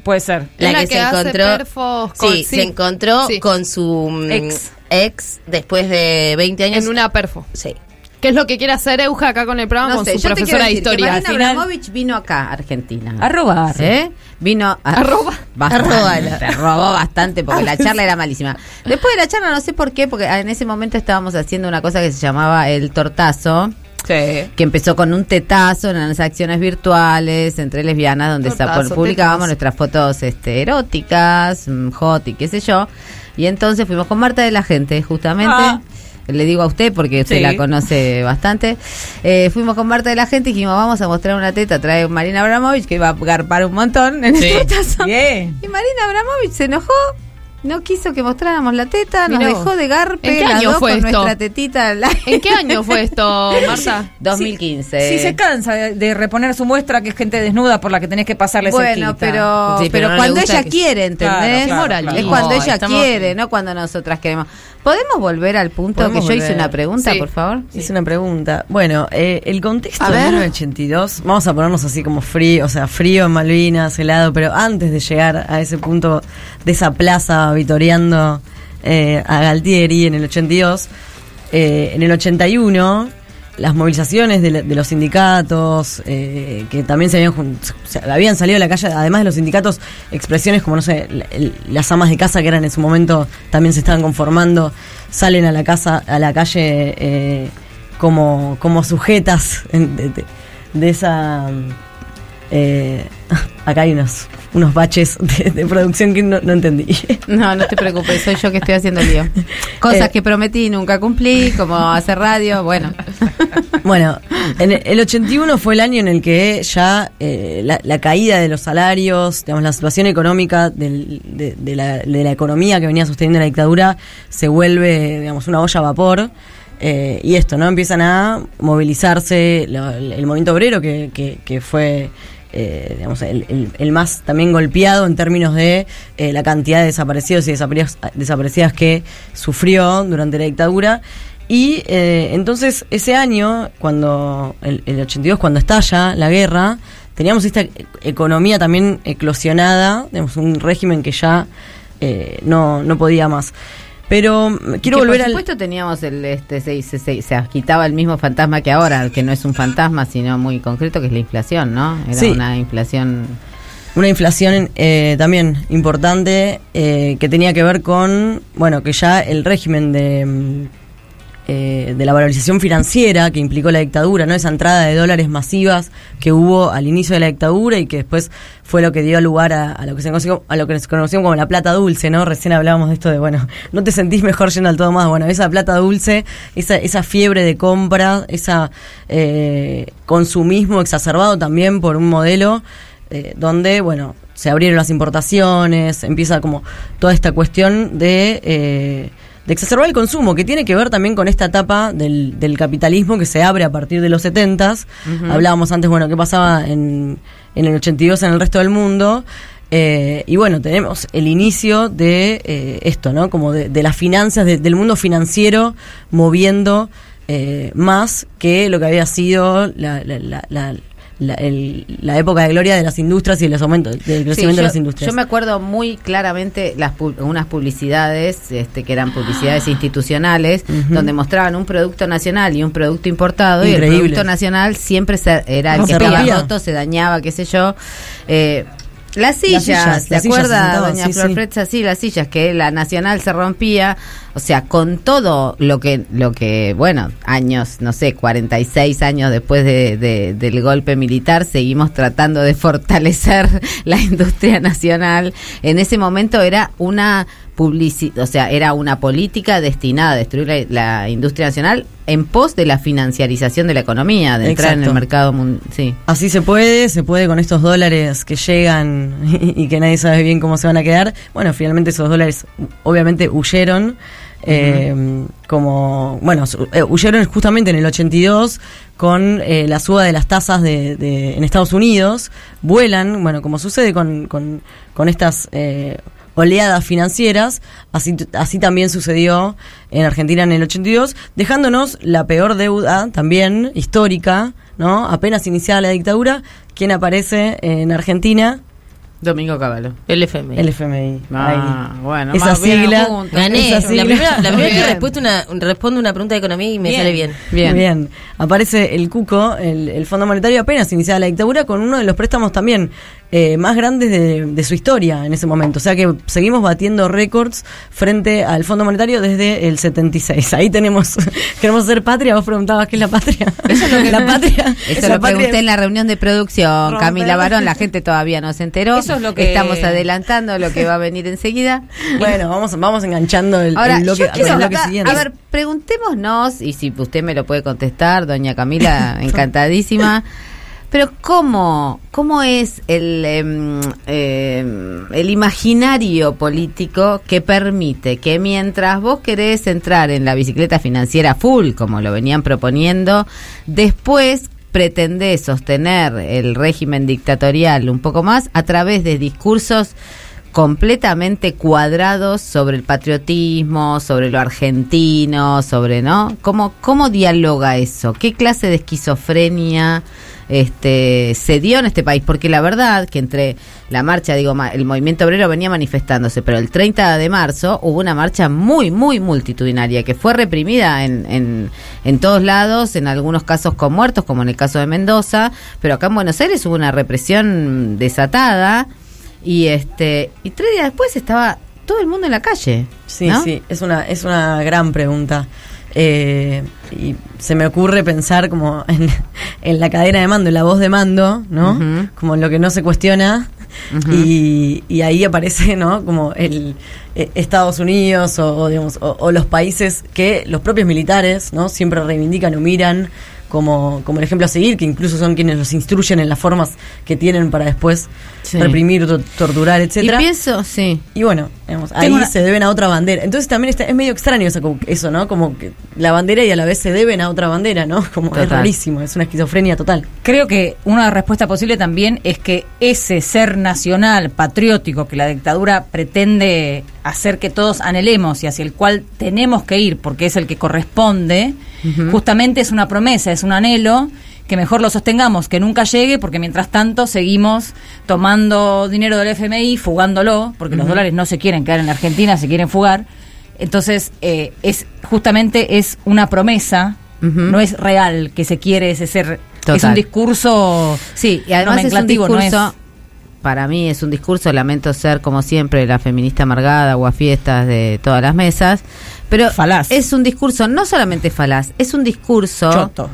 Puede ser. La, la que, que se encontró. perfos con- sí, sí. se encontró Sí. con su mm, Ex. ex después de 20 años. En una perfo. Sí. ¿Qué es lo que quiere hacer Euja acá con el programa No con sé, su profesora de historia? Marina Abramovich vino acá, a Argentina. A robar. ¿Eh? Vino a, Arroba. bastante, Arrobala. robó bastante porque la charla era malísima. Después de la charla no sé por qué, porque en ese momento estábamos haciendo una cosa que se llamaba el tortazo. Sí. que empezó con un tetazo en las acciones virtuales entre lesbianas donde Tortazo, publicábamos tetazo. nuestras fotos este, eróticas, mm, hot y qué sé yo. Y entonces fuimos con Marta de la Gente, justamente. Ah. Le digo a usted porque usted Sí. la conoce bastante. Eh, fuimos con Marta de la Gente y dijimos, vamos a mostrar una teta. Trae Marina Abramovich que iba a garpar un montón en el. Y Marina Abramovich se enojó No quiso que mostráramos la teta, nos vos. dejó de garpe, ¿En qué año fue con esto? nuestra tetita al aire. ¿En qué año fue esto, Marta? 2015. Si se cansa de, de reponer su muestra, que es gente desnuda por la que tenés que pasarle Bueno, cerquita. pero, Sí, pero pero no cuando ella que- quiere, ¿entendés? Claro, claro, Moral. claro. Es cuando ella estamos- quiere, no cuando nosotras queremos. ¿Podemos volver al punto que yo hice una pregunta, Sí. por favor? Hice una pregunta. Bueno, eh, el contexto A de ver. 1982, vamos a ponernos así como frío, o sea, frío en Malvinas, helado, pero antes de llegar a ese punto de esa plaza vitoreando eh, a Galtieri en el 82, eh, en el 81 las movilizaciones de, de los sindicatos, eh, que también se habían, se salido a la calle, además de los sindicatos, expresiones como, no sé, las amas de casa que eran en su momento, también se estaban conformando, salen a la casa, a la calle eh, como, como sujetas de, de- de esa... eh, acá hay unos, unos baches de, de producción que no, no entendí. No, no te preocupes, soy yo que estoy haciendo el lío. Cosas Eh. que prometí y nunca cumplí, como hacer radio, bueno. Bueno, en el- el 81 fue el año en el que ya eh, la, la caída de los salarios, digamos, la situación económica del- de, de la, de la economía que venía sosteniendo la dictadura se vuelve, digamos, una olla a vapor. eh, y esto, ¿no? Empiezan a movilizarse lo- el, el movimiento obrero que, que, que fue eh, digamos, el, el- más también golpeado en términos de eh, la cantidad de desaparecidos y desaparecidas, desaparecidas que sufrió durante la dictadura. Y eh, entonces ese año, cuando el, el 82, cuando estalla la guerra, teníamos esta economía también eclosionada, tenemos un régimen que ya eh, no, no podía más. Pero quiero Que volver por al... supuesto teníamos el este se, se, se, se agitaba el mismo fantasma que ahora, que no es un fantasma, sino muy concreto, que es la inflación, ¿no? Era Sí. una inflación Una inflación eh, también importante eh, que tenía que ver con, bueno, que ya el régimen de, eh, de la valorización financiera que implicó la dictadura, ¿no? Esa entrada de dólares masivas que hubo al inicio de la dictadura y que después fue lo que dio lugar a, lo que se conoció, a lo que se conoció como la plata dulce, ¿no? Recién hablábamos de esto de, bueno, no te sentís mejor yendo al todo más. Bueno, esa plata dulce, esa, esa fiebre de compra, esa eh, consumismo exacerbado también por un modelo eh, donde, bueno, se abrieron las importaciones, empieza como toda esta cuestión de, eh, de exacerbar el consumo, que tiene que ver también con esta etapa del, del capitalismo que se abre a partir de los 70s. Hablábamos antes, bueno, qué pasaba en, en el 82 en el resto del mundo. Eh, y bueno, tenemos el inicio de eh, esto, ¿no? Como de, de las finanzas, de- del mundo financiero moviendo eh, más que lo que había sido la, la, la, la- el- la época de gloria de las industrias y de los aumentos, del crecimiento Sí, de las industrias. yo me acuerdo muy claramente las pu- unas publicidades este, que eran publicidades institucionales Ujú. donde mostraban un producto nacional y un producto importado y el producto nacional siempre se- era el No, que se estaba roto, se dañaba, qué sé yo. Eh, las sillas, sillas, ¿se las sillas se acuerda, sentaban, doña sí, Flor sí. Fretza? Sí, las sillas, que la nacional se rompía, o sea, con todo lo que, lo que bueno, años, no sé, 46 años después de, de- del golpe militar, seguimos tratando de fortalecer la industria nacional. En ese momento era una publicidad, o sea, era una política destinada a destruir la, la industria nacional en pos de la financiarización de la economía, de entrar en el mercado mundial. Sí. Así se puede, se puede con estos dólares que llegan y, que nadie sabe bien cómo se van a quedar. Bueno, finalmente esos dólares obviamente huyeron. eh, como, bueno, eh, huyeron justamente en el 82 con eh, la suba de las tasas de, de- en Estados Unidos, vuelan, bueno, como sucede con, con, con estas eh, oleadas financieras, así, así también sucedió en Argentina en el 82, dejándonos la peor deuda también histórica, ¿no? Apenas iniciada la dictadura, quien aparece en Argentina, Domingo Cavallo. El FMI. el FMI. Ah, Ahí. bueno, esa más sigla. Gané. esa La sigla. primera, la primera que respuesta una, respondo una pregunta de economía y me Bien. sale bien. Bien. Bien. Aparece el Cuco, el, el Fondo Monetario apenas iniciada la dictadura, con uno de los préstamos también eh, más grandes de, de su historia en ese momento. O sea que seguimos batiendo récords frente al Fondo Monetario desde el 76. Ahí tenemos, queremos ser patria. Vos preguntabas qué es la patria. la patria. Eso lo patria pregunté en la reunión de producción, Romper. Camila Barón, la gente todavía no se enteró. Eso es lo que- Estamos adelantando lo que va a venir enseguida. Bueno, vamos, vamos enganchando el, Ahora, el bloque, yo quiero el bloque siguiente. a ver, preguntémonos, y si usted me lo puede contestar, doña Camila, encantadísima. Pero ¿cómo, cómo es el, em, el imaginario político que permite que mientras vos querés entrar en la bicicleta financiera full, como lo venían proponiendo, después pretendés sostener el régimen dictatorial un poco más a través de discursos completamente cuadrados sobre el patriotismo, sobre lo argentino, sobre, ¿no? ¿Cómo, cómo dialoga eso? ¿Qué clase de esquizofrenia este, se dio en este país? Porque la verdad que entre la marcha, digo, el movimiento obrero venía manifestándose, pero el 30 de marzo hubo una marcha muy, muy multitudinaria que fue reprimida en, en, en todos lados, en algunos casos con muertos, como en el caso de Mendoza, pero acá en Buenos Aires hubo una represión desatada y este y tres días después estaba todo el mundo en la calle. Sí, ¿no? sí, es una, es una gran pregunta. Eh, y se me ocurre pensar como en, en la cadena de mando, en la voz de mando, ¿no? Como lo que no se cuestiona. Y, y ahí aparece, ¿no? Como el eh, Estados Unidos o, o, digamos, o, o los países que los propios militares, ¿no? Siempre reivindican o miran como, como el ejemplo a seguir, que incluso son quienes los instruyen en las formas que tienen para después Sí. reprimir, to- torturar, Y etcétera. pienso, sí. Y bueno, digamos, ahí una- se deben a otra bandera. Entonces también está, es medio extraño eso, como- eso, ¿no? Como que la bandera y a la vez se deben a otra bandera, ¿no? Como es rarísimo, es una esquizofrenia total. Creo que una respuesta posible también es que ese ser nacional, patriótico, que la dictadura pretende hacer que todos anhelemos y hacia el cual tenemos que ir porque es el que corresponde, justamente es una promesa, es un anhelo que mejor lo sostengamos, que nunca llegue, porque mientras tanto seguimos tomando dinero del FMI, fugándolo, porque los dólares no se quieren quedar en la Argentina, se quieren fugar. Entonces, eh, es justamente es una promesa, no es real que se quiere ese ser. Es un discurso Sí, y además es un no discurso, es- para mí es un discurso, lamento ser como siempre la feminista amargada o a fiestas de todas las mesas, pero Falaz. es un discurso no solamente falaz, es un discurso choto.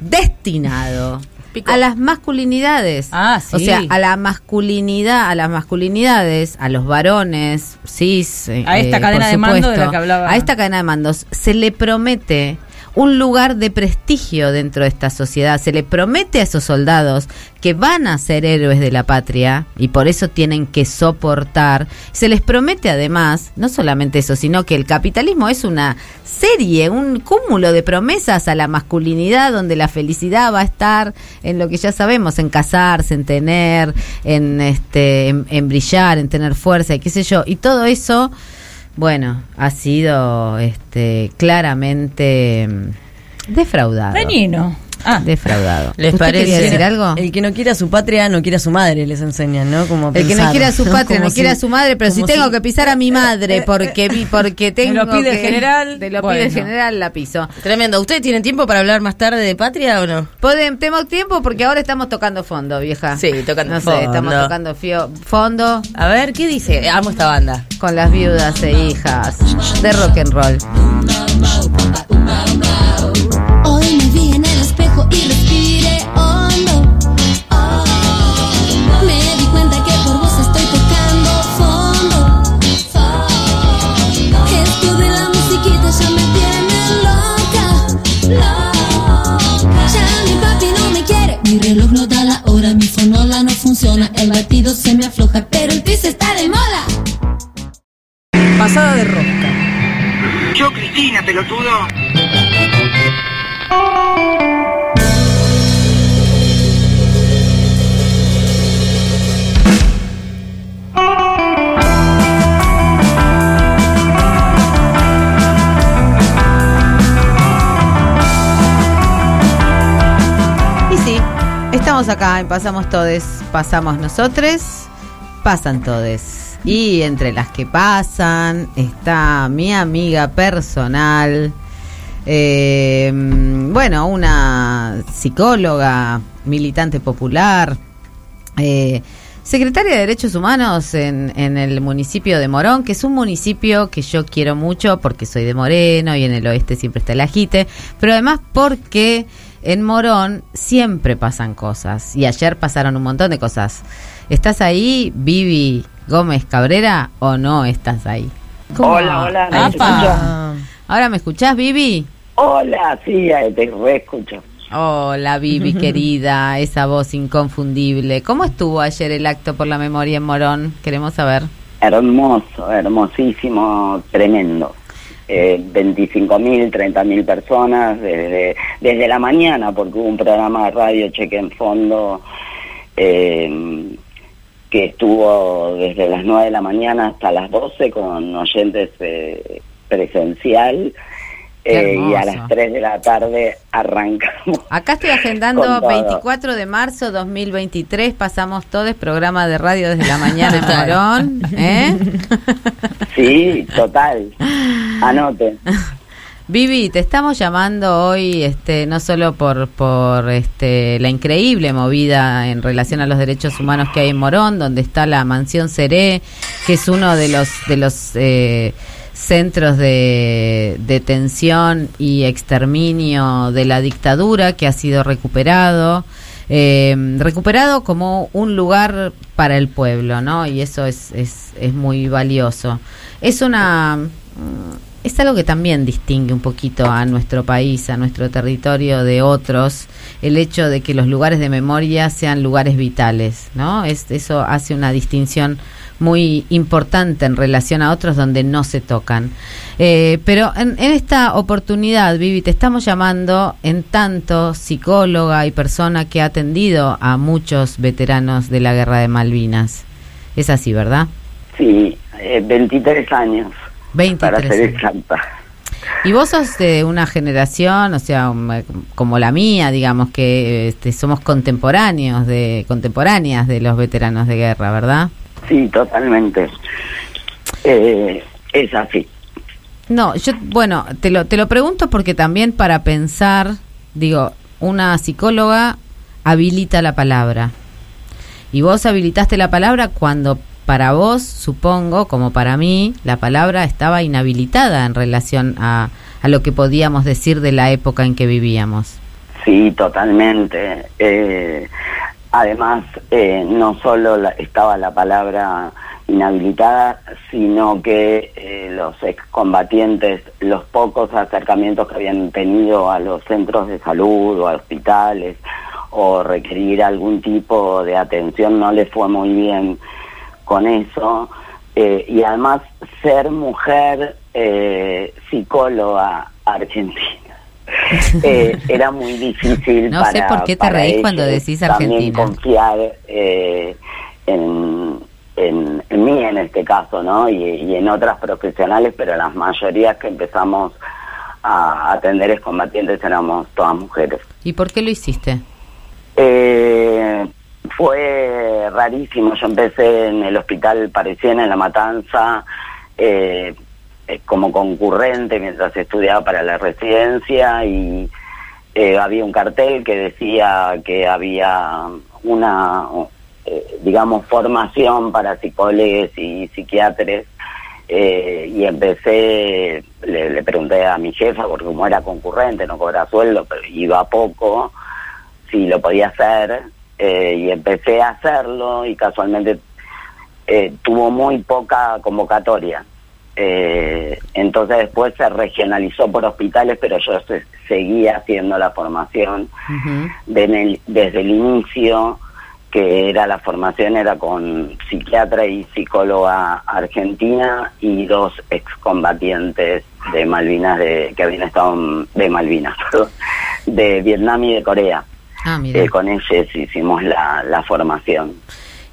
destinado a las masculinidades. Ah, sí. O sea, a la masculinidad, a las masculinidades, a los varones, cis. A esta eh, cadena por de mando de la que hablaba. A esta cadena de mandos se le promete un lugar de prestigio dentro de esta sociedad. Se le promete a esos soldados que van a ser héroes de la patria y por eso tienen que soportar. Se les promete además, no solamente eso, sino que el capitalismo es una serie, un cúmulo de promesas a la masculinidad donde la felicidad va a estar en lo que ya sabemos, en casarse, en tener, en este en, en brillar, en tener fuerza y qué sé yo, y todo eso bueno, ha sido este claramente mm, defraudado. Ah, Defraudado. ¿Les ¿Usted parece? quería decir algo? El que no quiere a su patria no quiere a su madre, les enseñan, ¿no? Como El que no quiere a su patria, no quiere si- a su madre, pero si tengo si- que pisar a mi madre porque vi, porque tengo lo pide el general, te lo bueno. pide el general, la piso. Tremendo. ¿Ustedes tienen tiempo para hablar más tarde de patria o no? Podem- tenemos tiempo porque ahora estamos tocando fondo, vieja. Sí, tocando no sé, fondo. estamos tocando fio- fondo A ver, ¿qué dice? Amo esta banda. con las viudas e hijas de rock and roll. Reloj no da la hora, mi fonola no funciona. El batido se me afloja, pero el piso está de moda. pasada de rosca. Yo, Cristina, pelotudo. Acá en Pasamos Todes, pasamos nosotros, pasan todes. Y entre las que pasan está mi amiga personal, eh, bueno, una psicóloga, militante popular, eh, secretaria de Derechos Humanos en, en el municipio de Morón, que es un municipio que yo quiero mucho porque soy de Moreno y en el oeste siempre está el ajite, pero además porque en Morón siempre pasan cosas y ayer pasaron un montón de cosas. ¿Estás ahí, Vivi Gómez Cabrera, o no estás ahí? ¿Cómo? Hola, hola, ¿me? Ah, ¿Ahora me escuchás, Vivi? Hola, sí, te reescucho. Hola, Vivi, querida, esa voz inconfundible. ¿Cómo estuvo ayer el acto por la memoria en Morón? Queremos saber. Hermoso, hermosísimo, tremendo. Eh, 25.000, 30.000 personas desde, desde la mañana, porque hubo un programa de radio Cheque en Fondo eh, que estuvo desde las 9 de la mañana hasta las 12 con oyentes eh, presencial. Eh, y a las 3 de la tarde arrancamos. Acá estoy agendando Con todo. 24 de marzo 2023. Pasamos todos programa de radio desde la mañana en. Morón. ¿eh? Sí, total. Anote. Vivi, te estamos llamando hoy, este, no solo por, por este, la increíble movida en relación a los derechos humanos que hay en Morón, donde está la mansión Seré, que es uno de los de los eh, centros de detención y exterminio de la dictadura que ha sido recuperado. eh, recuperado como un lugar para el pueblo, ¿no? Y eso es, es, es muy valioso. Es una es algo que también distingue un poquito a nuestro país, a nuestro territorio de otros, el hecho de que los lugares de memoria sean lugares vitales, ¿no? Es, eso hace una distinción muy importante en relación a otros donde no se tocan. Eh, pero en, en esta oportunidad, Vivi, te estamos llamando en tanto psicóloga y persona que ha atendido a muchos veteranos de la Guerra de Malvinas. Es así, ¿verdad? Sí, eh, 23 años. 23 Para ser exacta. Y vos sos de una generación, o sea, um, eh, como la mía, digamos, que este, somos contemporáneos, de contemporáneas de los veteranos de guerra, ¿verdad? Sí, totalmente. Eh, es así. No, yo, bueno, te lo, te lo pregunto porque también para pensar, digo, una psicóloga habilita la palabra. Y vos habilitaste la palabra cuando para vos, supongo, como para mí, la palabra estaba inhabilitada en relación a, a lo que podíamos decir de la época en que vivíamos. Sí, totalmente. Eh, además, eh, no solo la- estaba la palabra inhabilitada, sino que eh, los excombatientes, los pocos acercamientos que habían tenido a los centros de salud o a hospitales o requerir algún tipo de atención no les fue muy bien con eso. Eh, y además, ser mujer eh, psicóloga argentina. Eh, era muy difícil No sé para, por qué te reís ellos cuando decís también Argentina. confiar eh, en, en, en mí en este caso, ¿no? Y, y en otras profesionales, pero las mayorías que empezamos a atender excombatientes éramos todas mujeres. ¿Y por qué lo hiciste? Eh, fue rarísimo. Yo empecé en el hospital Parecien, en La Matanza, eh, eh, como concurrente mientras estudiaba para la residencia y eh, había un cartel que decía que había una, eh, digamos, formación para psicólogos y psiquiatras. Eh, y empecé, le, le pregunté a mi jefa, porque como era concurrente, no cobra sueldo, pero iba poco, si lo podía hacer eh, y empecé a hacerlo y casualmente eh, tuvo muy poca convocatoria. Eh, entonces después se regionalizó por hospitales, pero yo se- seguía haciendo la formación de en el- desde el inicio, que era la formación era con psiquiatra y psicóloga argentina y dos excombatientes de Malvinas de, que habían estado de Malvinas, perdón, de Vietnam y de Corea. Ah. Eh, con ellos hicimos la, la formación.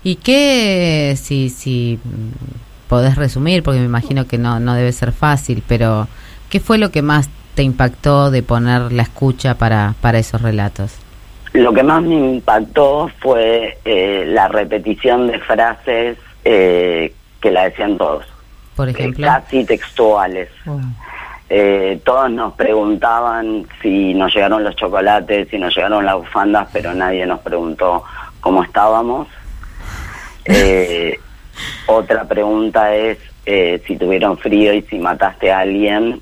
¿Y qué, si, si mm, podés resumir, porque me imagino que no, no debe ser fácil, pero ¿qué fue lo que más te impactó de poner la escucha para, para esos relatos? Lo que más me impactó fue eh, la repetición de frases eh, que la decían todos, Por eh, ejemplo. casi textuales. Eh, todos nos preguntaban si nos llegaron los chocolates, si nos llegaron las bufandas, pero nadie nos preguntó cómo estábamos. Eh, otra pregunta es eh, si tuvieron frío y si mataste a alguien.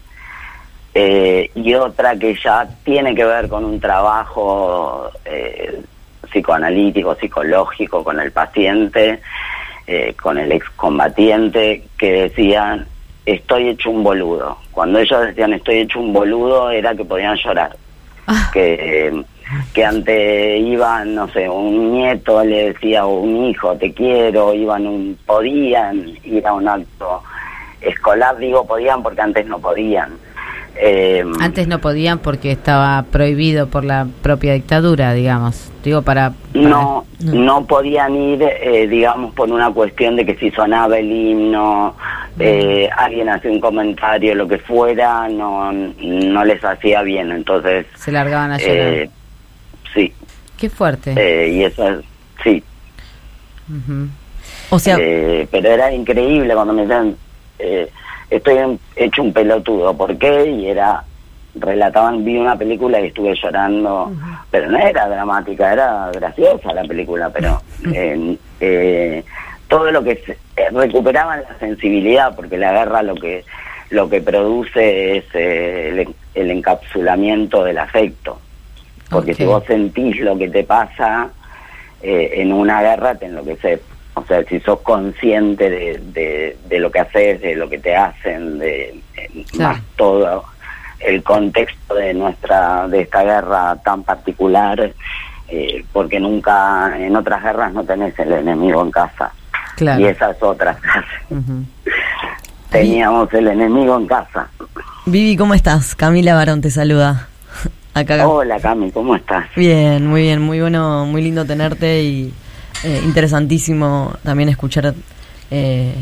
Eh, y otra que ya tiene que ver con un trabajo eh, psicoanalítico, psicológico con el paciente, con el excombatiente, que decían, estoy hecho un boludo. Cuando ellos decían estoy hecho un boludo era que podían llorar. Que, que antes iban, no sé, un nieto le decía a un hijo, te quiero, iban un, podían ir a un acto escolar, digo podían porque antes no podían. Eh, Antes no podían porque estaba prohibido por la propia dictadura, digamos. Digo, para... para- no, no podían ir, eh, digamos, por una cuestión de que si sonaba el himno, eh, alguien hacía un comentario, lo que fuera, no, no les hacía bien. Entonces, Se largaban a llorar. eh, sí, Qué fuerte. eh, y eso es, sí. O sea, Eh, pero era increíble cuando me decían, eh, estoy hecho un pelotudo, ¿por qué? Y era, relataban, vi una película y estuve llorando, pero no era dramática, era graciosa la película, pero eh, eh, todo lo que se- eh, recuperaban la sensibilidad, porque la guerra lo que lo que produce es eh, el, el encapsulamiento del afecto, porque si vos sentís lo que te pasa eh, en una guerra, te enloqueces. O sea, si sos consciente de, de, de lo que haces, de lo que te hacen, de, Claro. más todo el contexto de nuestra de esta guerra tan particular, eh, porque nunca en otras guerras no tenés el enemigo en casa. Claro. Y esa es otra frase. Ujú. Teníamos el enemigo en casa. Vivi, ¿cómo estás? Camila Barón te saluda. Acá. Hola Cami, ¿cómo estás? Bien, muy bien, muy bueno, muy lindo tenerte y eh, interesantísimo también escuchar eh,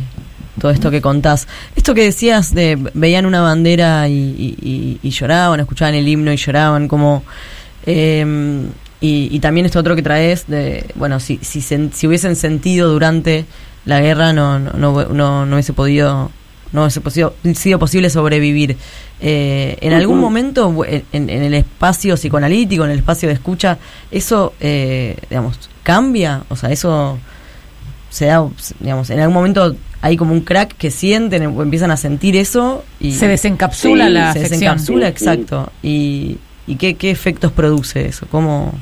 todo esto que contás. Esto que decías de veían una bandera y, y- y- y lloraban, escuchaban el himno y lloraban, como... eh, y, y también esto otro que traes de, bueno, si, si, sen- si hubiesen sentido durante la guerra no, no, no, no, no hubiese podido no hubiese posido- sido posible sobrevivir. Eh, en algún momento, en, en el espacio psicoanalítico, en el espacio de escucha, eso, eh, digamos, cambia, o sea, eso se da, digamos, en algún momento hay como un crack que sienten o empiezan a sentir eso y Se desencapsula Sí, la se desencapsula, Sí, sí. exacto. Y, y qué, qué efectos produce eso, cómo...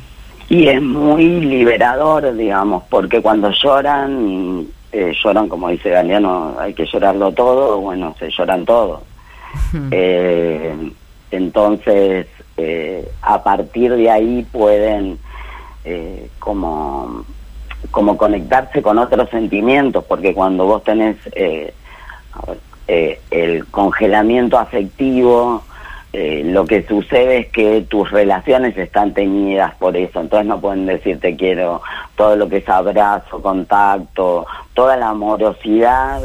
Y es muy liberador, digamos, porque cuando lloran, eh, lloran como dice Galeano, hay que llorarlo todo, bueno, se lloran todo. Eh, entonces, eh, a partir de ahí pueden eh, como, como conectarse con otros sentimientos, porque cuando vos tenés eh, eh, el congelamiento afectivo, eh, lo que sucede es que tus relaciones están teñidas por eso, entonces no pueden decir te quiero, todo lo que es abrazo, contacto, toda la amorosidad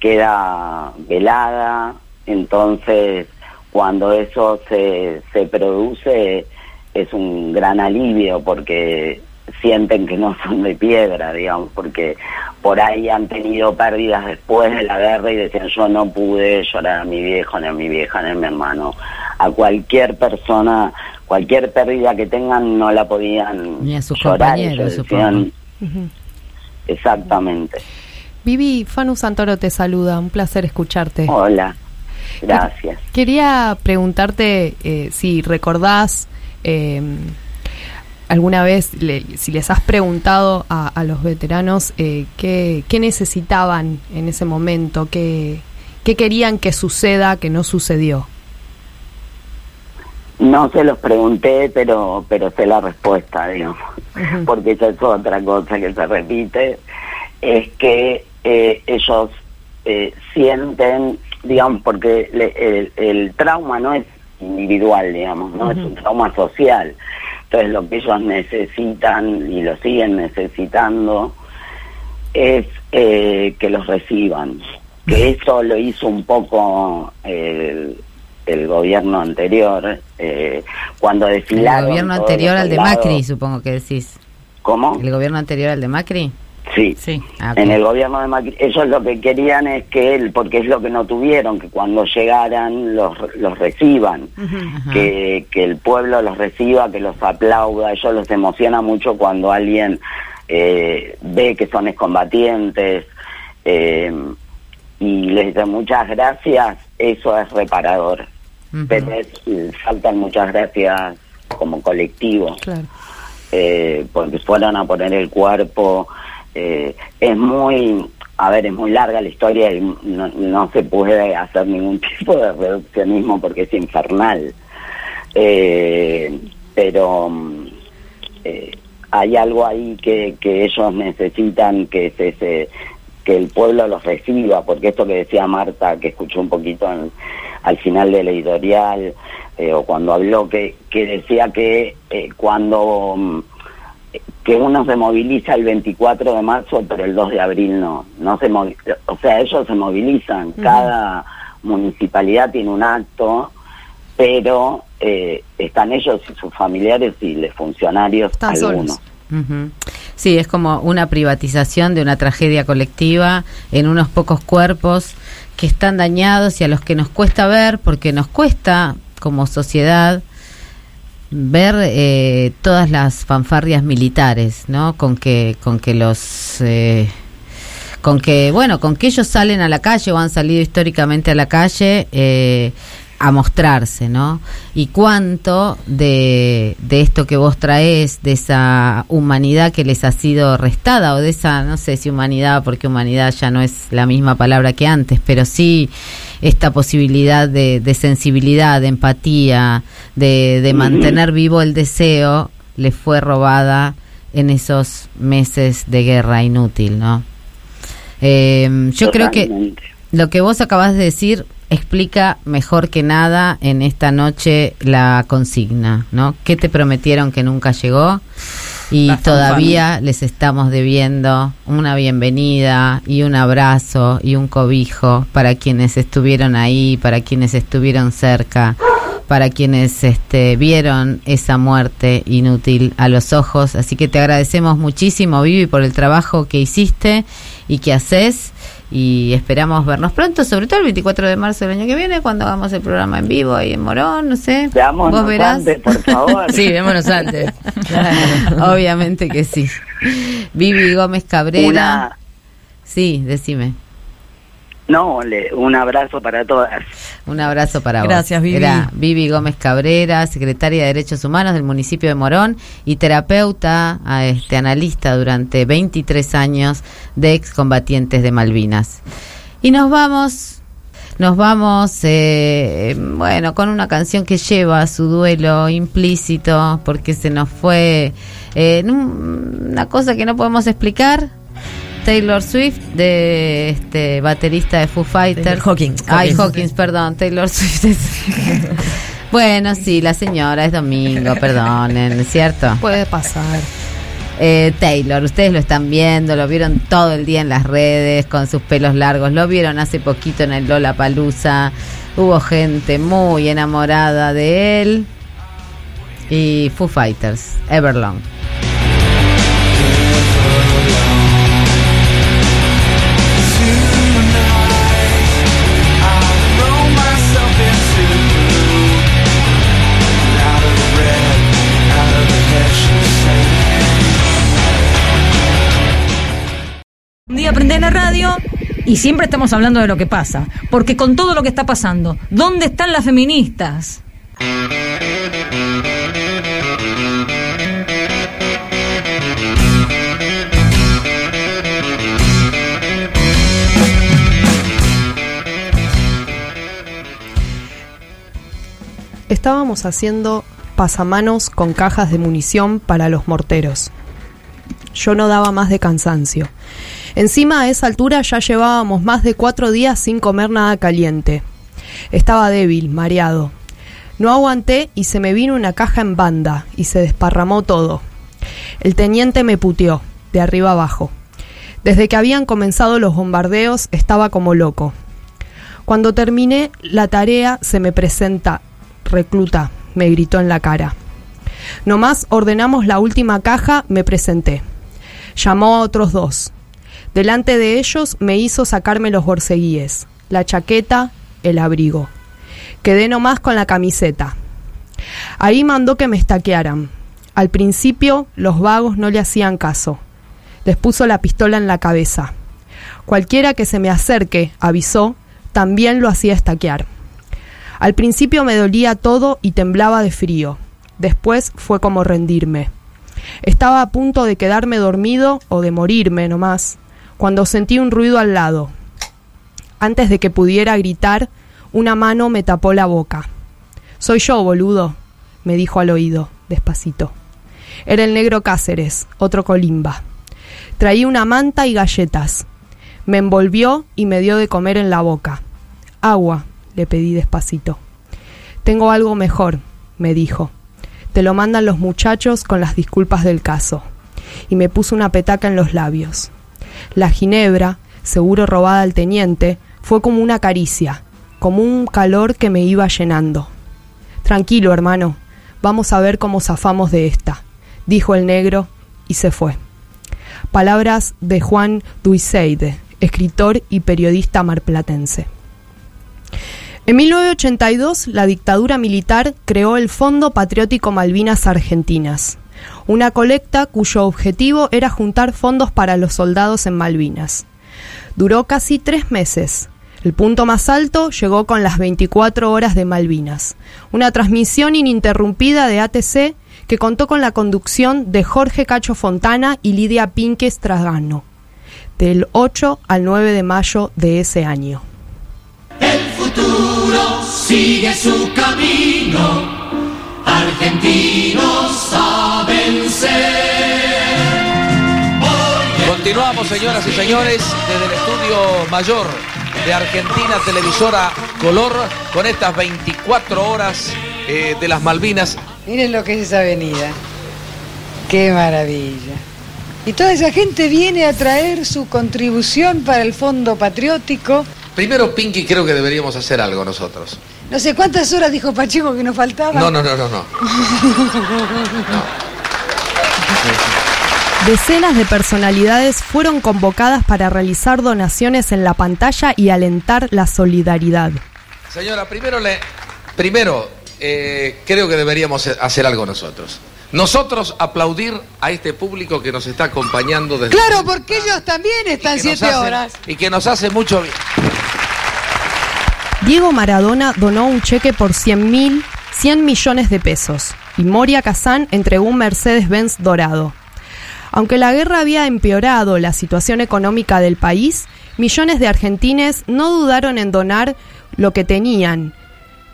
queda velada, entonces cuando eso se, se produce es un gran alivio porque sienten que no son de piedra, digamos, porque por ahí han tenido pérdidas después de la guerra y decían yo no pude llorar a mi viejo, ni a mi vieja, ni a mi hermano. A cualquier persona, cualquier pérdida que tengan no la podían Ni a sus llorar. compañeros, decían, exactamente. Vivi, Fanu Santoro te saluda, un placer escucharte. Hola, gracias. Quería preguntarte eh, si recordás eh, alguna vez, le- si les has preguntado a, a los veteranos eh, qué, qué necesitaban en ese momento, qué, qué querían que suceda que no sucedió. No se los pregunté, pero pero sé la respuesta, digamos, porque esa es otra cosa que se repite, es que eh, ellos eh, sienten, digamos, porque le- el, el trauma no es individual, digamos, no es un trauma social. Entonces lo que ellos necesitan y lo siguen necesitando es eh, que los reciban. Que eso lo hizo un poco el, el gobierno anterior, eh, cuando El desfilaron. gobierno todos anterior al de. Macri, supongo que decís. ¿Cómo? ¿El gobierno anterior al de Macri? Sí. Sí. Ah. En el gobierno de Macri, ellos lo que querían es que él, porque es lo que no tuvieron, que cuando llegaran los, los reciban, que, que el pueblo los reciba, que los aplauda, ellos los emociona mucho cuando alguien eh, ve que son excombatientes eh, y les dice muchas gracias, eso es reparador. Pero es- faltan muchas gracias como colectivo Claro. eh, porque fueron a poner el cuerpo. Eh, es muy, a ver, es muy larga la historia y no, no se puede hacer ningún tipo de reduccionismo porque es infernal. Eh, pero mm, eh, hay algo ahí que, que ellos necesitan que ese que el pueblo los reciba, porque esto que decía Marta, que escuchó un poquito al final del editorial, eh, o cuando habló, que, que decía que eh, cuando mm, que uno se moviliza el 24 de marzo, pero el 2 de abril no. no se movi- O sea, ellos se movilizan. Cada municipalidad tiene un acto, pero eh, están ellos y sus familiares y los funcionarios Están algunos. solos. Sí, es como una privatización de una tragedia colectiva en unos pocos cuerpos que están dañados y a los que nos cuesta ver, porque nos cuesta como sociedad ver eh, todas las fanfarrias militares, ¿no? Con que con que los eh, con que bueno, con que ellos salen a la calle o han salido históricamente a la calle eh, a mostrarse, ¿no? Y cuánto de, de esto que vos traes, de esa humanidad que les ha sido restada, o de esa, no sé si humanidad, porque humanidad ya no es la misma palabra que antes, pero sí esta posibilidad de, de sensibilidad, de empatía, de, de mantener vivo el deseo, les fue robada en esos meses de guerra inútil, ¿no? Eh, yo creo que lo que vos acabas de decir explica mejor que nada en esta noche la consigna, ¿no? ¿Qué te prometieron que nunca llegó? Y todavía les estamos debiendo una bienvenida y un abrazo y un cobijo para quienes estuvieron ahí, para quienes estuvieron cerca, para quienes este, vieron esa muerte inútil a los ojos. Así que te agradecemos muchísimo, Vivi, por el trabajo que hiciste y que haces. Y esperamos vernos pronto, sobre todo el 24 de marzo del año que viene, cuando hagamos el programa en vivo ahí en Morón, no sé. Veámonos Vos verás. antes, por favor. Sí, vémonos antes. Obviamente que sí. Vivi Gómez Cabrera. Una, Sí, decime. No, le- un abrazo para todas. Un abrazo para vos. Gracias, Vivi. Era Vivi Gómez Cabrera, secretaria de Derechos Humanos del municipio de Morón y terapeuta, a este analista durante 23 años de excombatientes de Malvinas. Y nos vamos, nos vamos, eh, bueno, con una canción que lleva su duelo implícito porque se nos fue eh, una cosa que no podemos explicar. Taylor Swift, de este baterista de Foo Fighters. Hawkins. Ay, Hawkins. Hawkins, perdón, Taylor Swift. es- bueno, sí, la señora es domingo, perdonen, ¿es cierto? Puede pasar. Eh, Taylor, ustedes lo están viendo, lo vieron todo el día en las redes con sus pelos largos, lo vieron hace poquito en el Lola Palusa. Hubo gente muy enamorada de él. Y Foo Fighters, Everlong. Día prendés la radio y siempre estamos hablando de lo que pasa. Porque con todo lo que está pasando, ¿dónde están las feministas? Estábamos haciendo pasamanos con cajas de munición para los morteros. Yo no daba más de cansancio. Encima a esa altura ya llevábamos más de cuatro días sin comer nada caliente. Estaba débil, mareado. No aguanté y se me vino una caja en banda y se desparramó todo. El teniente me puteó, de arriba abajo. Desde que habían comenzado los bombardeos estaba como loco. Cuando terminé la tarea se me presenta, recluta, me gritó en la cara. Nomás ordenamos la última caja, me presenté. Llamó a otros dos. Delante de ellos me hizo sacarme los borceguíes, la chaqueta, el abrigo. Quedé nomás con la camiseta. Ahí mandó que me estaquearan. Al principio los vagos no le hacían caso. Les puso la pistola en la cabeza. Cualquiera que se me acerque, avisó, también lo hacía estaquear. Al principio me dolía todo y temblaba de frío. Después fue como rendirme. Estaba a punto de quedarme dormido o de morirme nomás, cuando sentí un ruido al lado. Antes de que pudiera gritar, una mano me tapó la boca. Soy yo, boludo, me dijo al oído. despacito. Era el negro Cáceres, otro colimba. Traía una manta y galletas. Me envolvió y me dio de comer en la boca. Agua, le pedí despacito. Tengo algo mejor, me dijo. Te lo mandan los muchachos con las disculpas del caso. Y me puso una petaca en los labios. La ginebra, seguro robada al teniente, fue como una caricia, como un calor que me iba llenando. Tranquilo, hermano, vamos a ver cómo zafamos de esta, dijo el negro y se fue. Palabras de Juan Duiseide, escritor y periodista marplatense. En 1982, la dictadura militar creó el Fondo Patriótico Malvinas Argentinas, una colecta cuyo objetivo era juntar fondos para los soldados en Malvinas. Duró casi tres meses. El punto más alto llegó con las 24 horas de Malvinas, una transmisión ininterrumpida de ATC que contó con la conducción de Jorge Cacho Fontana y Lidia Pinque Tragano, del 8 al 9 de mayo de ese año. El futuro sigue su camino, argentinos. Continuamos, señoras y señores, desde el estudio mayor de Argentina Televisora Color, con estas 24 horas eh, de las Malvinas. Miren lo que es esa avenida. Qué maravilla. Y toda esa gente viene a traer su contribución para el Fondo Patriótico. Primero, Pinky, creo que deberíamos hacer algo nosotros. No sé cuántas horas dijo Pacheco que nos faltaban. No, no, no, no, no. Decenas de personalidades fueron convocadas para realizar donaciones en la pantalla y alentar la solidaridad. Señora, primero, le, primero eh, creo que deberíamos hacer algo nosotros. Nosotros aplaudir a este público que nos está acompañando desde... Claro, porque ellos también están siete horas. Y que nos hace mucho bien. Diego Maradona donó un cheque por 100 mil, 100 millones de pesos y Moria Kazán entregó un Mercedes-Benz dorado. Aunque la guerra había empeorado la situación económica del país, millones de argentines no dudaron en donar lo que tenían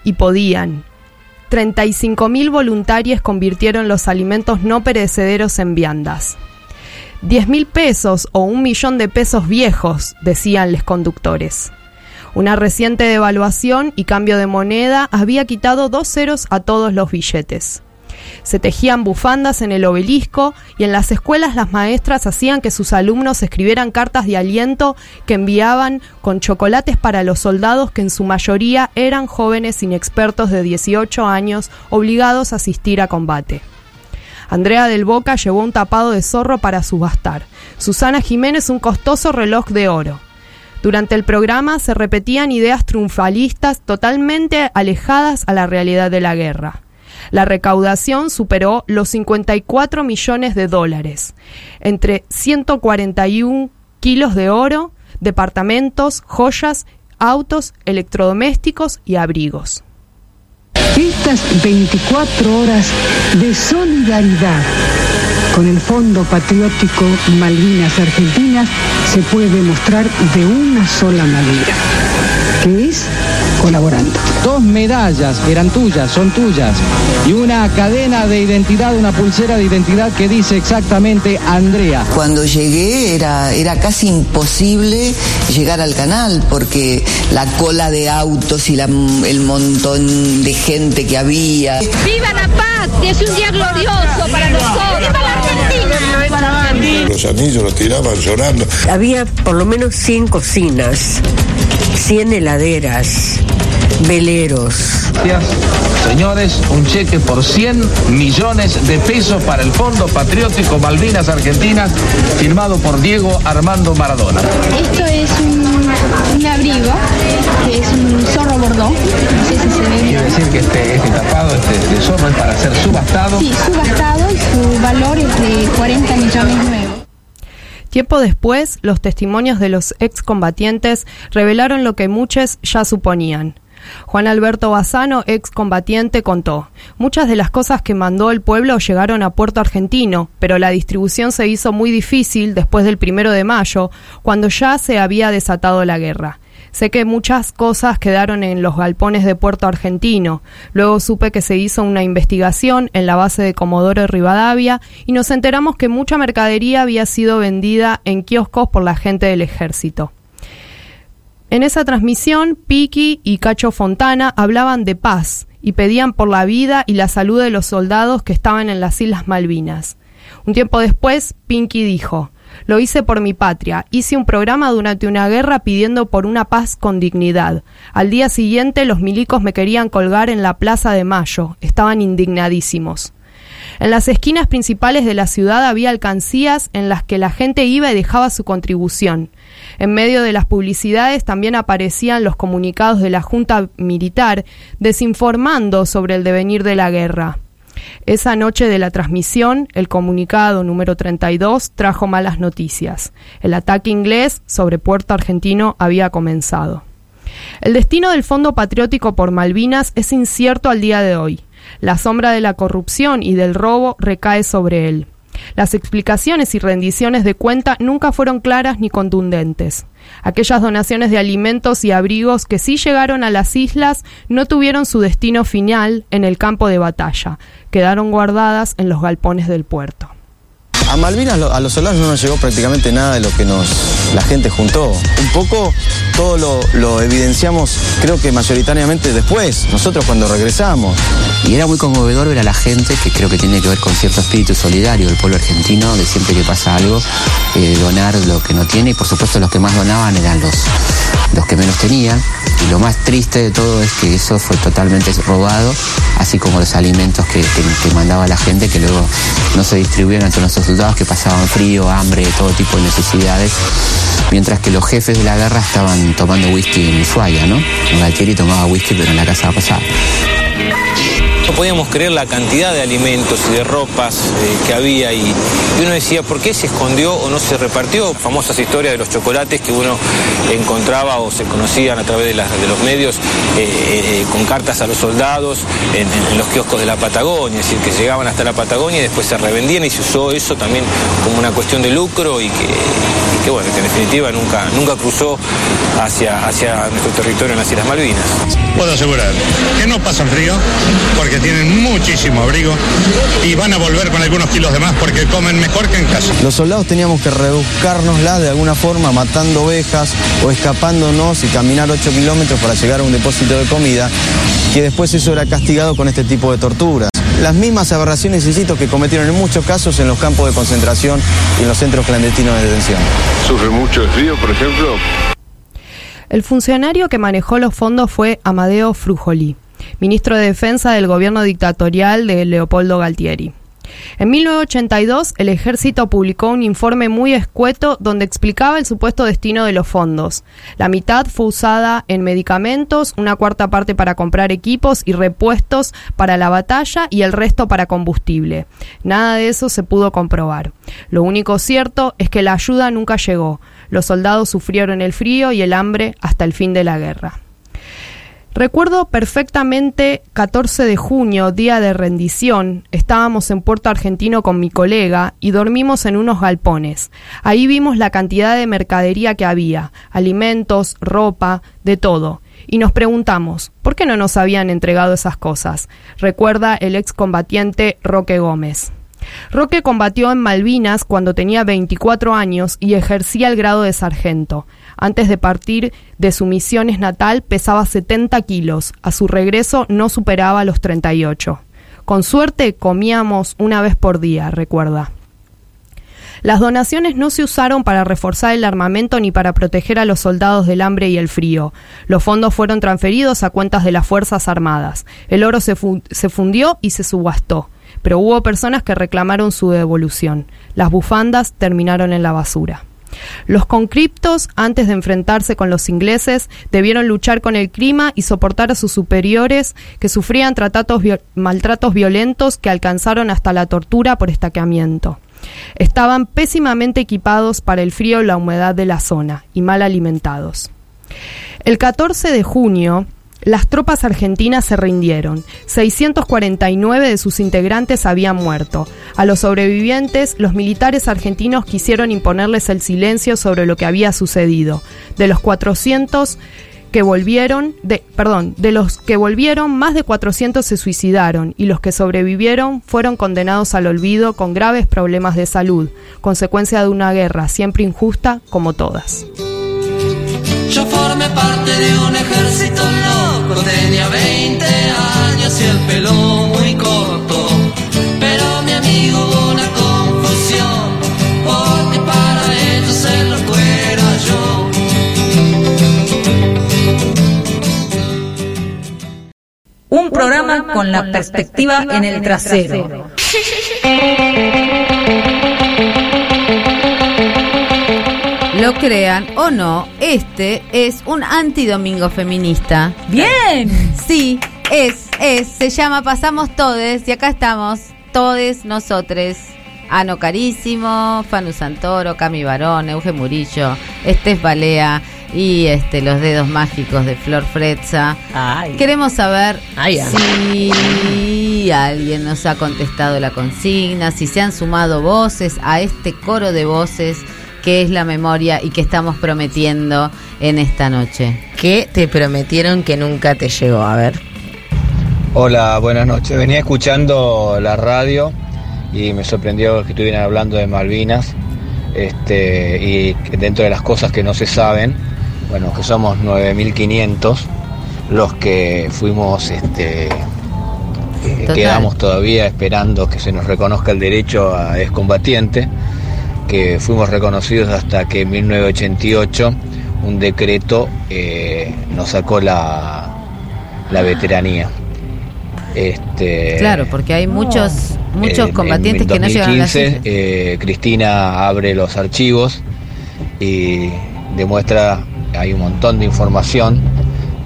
y podían. 35.000 voluntarios convirtieron los alimentos no perecederos en viandas. 10 mil pesos o un millón de pesos viejos, decían los conductores. Una reciente devaluación y cambio de moneda había quitado dos ceros a todos los billetes. Se tejían bufandas en el obelisco y en las escuelas las maestras hacían que sus alumnos escribieran cartas de aliento que enviaban con chocolates para los soldados que en su mayoría eran jóvenes inexpertos de 18 años obligados a asistir a combate. Andrea del Boca llevó un tapado de zorro para subastar. Susana Jiménez un costoso reloj de oro. Durante el programa se repetían ideas triunfalistas totalmente alejadas a la realidad de la guerra. La recaudación superó los 54 millones de dólares, entre 141 kilos de oro, departamentos, joyas, autos, electrodomésticos y abrigos. Estas 24 horas de solidaridad con el Fondo Patriótico Malvinas Argentinas se puede demostrar de una sola manera, que es colaborando. Dos medallas eran tuyas, son tuyas. Y una cadena de identidad, una pulsera de identidad que dice exactamente Andrea. Cuando llegué era, era casi imposible llegar al canal porque la cola de autos y la- el montón de gente que había. ¡Viva la paz! Es un día glorioso para nosotros. ¡Viva la Argentina! Los anillos los tiraban llorando. Había por lo menos 100 cocinas, 100 heladeras, veleros. Gracias, señores, un cheque por 100 millones de pesos para el Fondo Patriótico Malvinas Argentinas, firmado por Diego Armando Maradona. Esto es un, un abrigo, que es un zorro bordó. No sé si decir que este, este tapado, este, de zorro es para ser subastado. Sí, subastado y su valor es de 40 millones nuevos. Tiempo después, los testimonios de los excombatientes revelaron lo que muchos ya suponían. Juan Alberto Bassano, excombatiente, contó, muchas de las cosas que mandó el pueblo llegaron a Puerto Argentino, pero la distribución se hizo muy difícil después del primero de mayo, cuando ya se había desatado la guerra. Sé que muchas cosas quedaron en los galpones de Puerto Argentino. Luego supe que se hizo una investigación en la base de Comodoro Rivadavia y nos enteramos que mucha mercadería había sido vendida en kioscos por la gente del ejército. En esa transmisión, Piki y Cacho Fontana hablaban de paz y pedían por la vida y la salud de los soldados que estaban en las Islas Malvinas. Un tiempo después, Pinky dijo, lo hice por mi patria. Hice un programa durante una guerra pidiendo por una paz con dignidad. Al día siguiente los milicos me querían colgar en la Plaza de Mayo. Estaban indignadísimos. En las esquinas principales de la ciudad había alcancías en las que la gente iba y dejaba su contribución. En medio de las publicidades también aparecían los comunicados de la Junta Militar desinformando sobre el devenir de la guerra. Esa noche de la transmisión, el comunicado número 32 trajo malas noticias. El ataque inglés sobre Puerto Argentino había comenzado. El destino del Fondo Patriótico por Malvinas es incierto al día de hoy. La sombra de la corrupción y del robo recae sobre él. Las explicaciones y rendiciones de cuenta nunca fueron claras ni contundentes. Aquellas donaciones de alimentos y abrigos que sí llegaron a las islas no tuvieron su destino final en el campo de batalla, quedaron guardadas en los galpones del puerto. A Malvinas, a los soldados no nos llegó prácticamente nada de lo que nos la gente juntó. Un poco todo lo, lo evidenciamos, creo que mayoritariamente después, nosotros cuando regresamos. Y era muy conmovedor ver a la gente, que creo que tiene que ver con cierto espíritu solidario del pueblo argentino, de siempre que pasa algo, eh, donar lo que no tiene. Y por supuesto los que más donaban eran los, los que menos tenían. Y lo más triste de todo es que eso fue totalmente robado, así como los alimentos que, que, que mandaba la gente, que luego no se distribuían entre nuestros soldados que pasaban frío, hambre, todo tipo de necesidades, mientras que los jefes de la guerra estaban tomando whisky en Ushuaia, ¿no? Galtieri tomaba whisky pero en la casa pasada. No podíamos creer la cantidad de alimentos y de ropas eh, que había y, uno decía, ¿por qué se escondió o no se repartió? Famosas historias de los chocolates que uno encontraba o se conocían a través de, los medios eh, eh, con cartas a los soldados en, los kioscos de la Patagonia, es decir, que llegaban hasta la Patagonia y después se revendían y se usó eso también como una cuestión de lucro y que, que bueno, que en definitiva nunca, nunca cruzó hacia, hacia nuestro territorio en las Islas Malvinas. Puedo asegurar que no pasan frío porque tienen muchísimo abrigo y van a volver con algunos kilos de más porque comen mejor que en casa. Los soldados teníamos que rebuscárnosla de alguna forma matando ovejas o escapándonos y caminar 8 kilómetros para llegar a un depósito de comida, que después eso era castigado con este tipo de torturas. Las mismas aberraciones y hitos que cometieron en muchos casos en los campos de concentración y en los centros clandestinos de detención. ¿Sufre mucho el frío, por ejemplo? El funcionario que manejó los fondos fue Amadeo Frujolí ministro de Defensa del gobierno dictatorial de Leopoldo Galtieri. En 1982, el ejército publicó un informe muy escueto donde explicaba el supuesto destino de los fondos. La mitad fue usada en medicamentos, una cuarta parte para comprar equipos y repuestos para la batalla y el resto para combustible. Nada de eso se pudo comprobar. Lo único cierto es que la ayuda nunca llegó. Los soldados sufrieron el frío y el hambre hasta el fin de la guerra. Recuerdo perfectamente 14 de junio, día de rendición, estábamos en Puerto Argentino con mi colega y dormimos en unos galpones. Ahí vimos la cantidad de mercadería que había, alimentos, ropa, de todo. Y nos preguntamos, ¿por qué no nos habían entregado esas cosas? Recuerda el excombatiente Roque Gómez. Roque combatió en Malvinas cuando tenía 24 años y ejercía el grado de sargento. Antes de partir de su misiones natal pesaba 70 kilos, a su regreso no superaba los 38. Con suerte comíamos una vez por día, recuerda. Las donaciones no se usaron para reforzar el armamento ni para proteger a los soldados del hambre y el frío. Los fondos fueron transferidos a cuentas de las Fuerzas Armadas. El oro se, se fundió y se subastó. Pero hubo personas que reclamaron su devolución. Las bufandas terminaron en la basura. Los conscriptos, antes de enfrentarse con los ingleses, debieron luchar con el clima y soportar a sus superiores que sufrían tratatos maltratos violentos que alcanzaron hasta la tortura por estaqueamiento. Estaban pésimamente equipados para el frío y la humedad de la zona y mal alimentados. El 14 de junio, las tropas argentinas se rindieron. 649 de sus integrantes habían muerto. A los sobrevivientes, los militares argentinos quisieron imponerles el silencio sobre lo que había sucedido. De los 400 que volvieron, de, perdón, de los que volvieron, más de 400 se suicidaron y los que sobrevivieron fueron condenados al olvido con graves problemas de salud, consecuencia de una guerra siempre injusta como todas. Formé parte de un ejército loco, tenía 20 años y el pelo muy corto. Pero mi amigo hubo una confusión, porque para ellos el loco era yo. Un programa con la perspectiva en el trasero. Lo crean o no, este es un antidomingo feminista. ¡Bien! Sí, es, es, se llama Pasamos Todes y acá estamos, todes nosotros. Ano Carísimo, Fanu Santoro, Cami Barón, Euge Murillo, Estef Balea y este los dedos mágicos de Flor Frezza. Queremos saber Ay, ay. si alguien nos ha contestado la consigna, si se han sumado voces a este coro de voces que es la memoria y que estamos prometiendo en esta noche. ¿Qué te prometieron que nunca te llegó? A ver. Hola, buenas noches. Venía escuchando la radio y me sorprendió que estuvieran hablando de Malvinas. Este, y dentro de las cosas que no se saben, bueno, que somos 9.500 los que fuimos, este, eh, quedamos todavía esperando que se nos reconozca el derecho a excombatiente, que fuimos reconocidos hasta que en 1988 un decreto eh, nos sacó la, la veteranía. Este, Claro, porque hay muchos muchos en- combatientes en que no llegaron a las 2015, islas. eh, Cristina abre los archivos y demuestra, hay un montón de información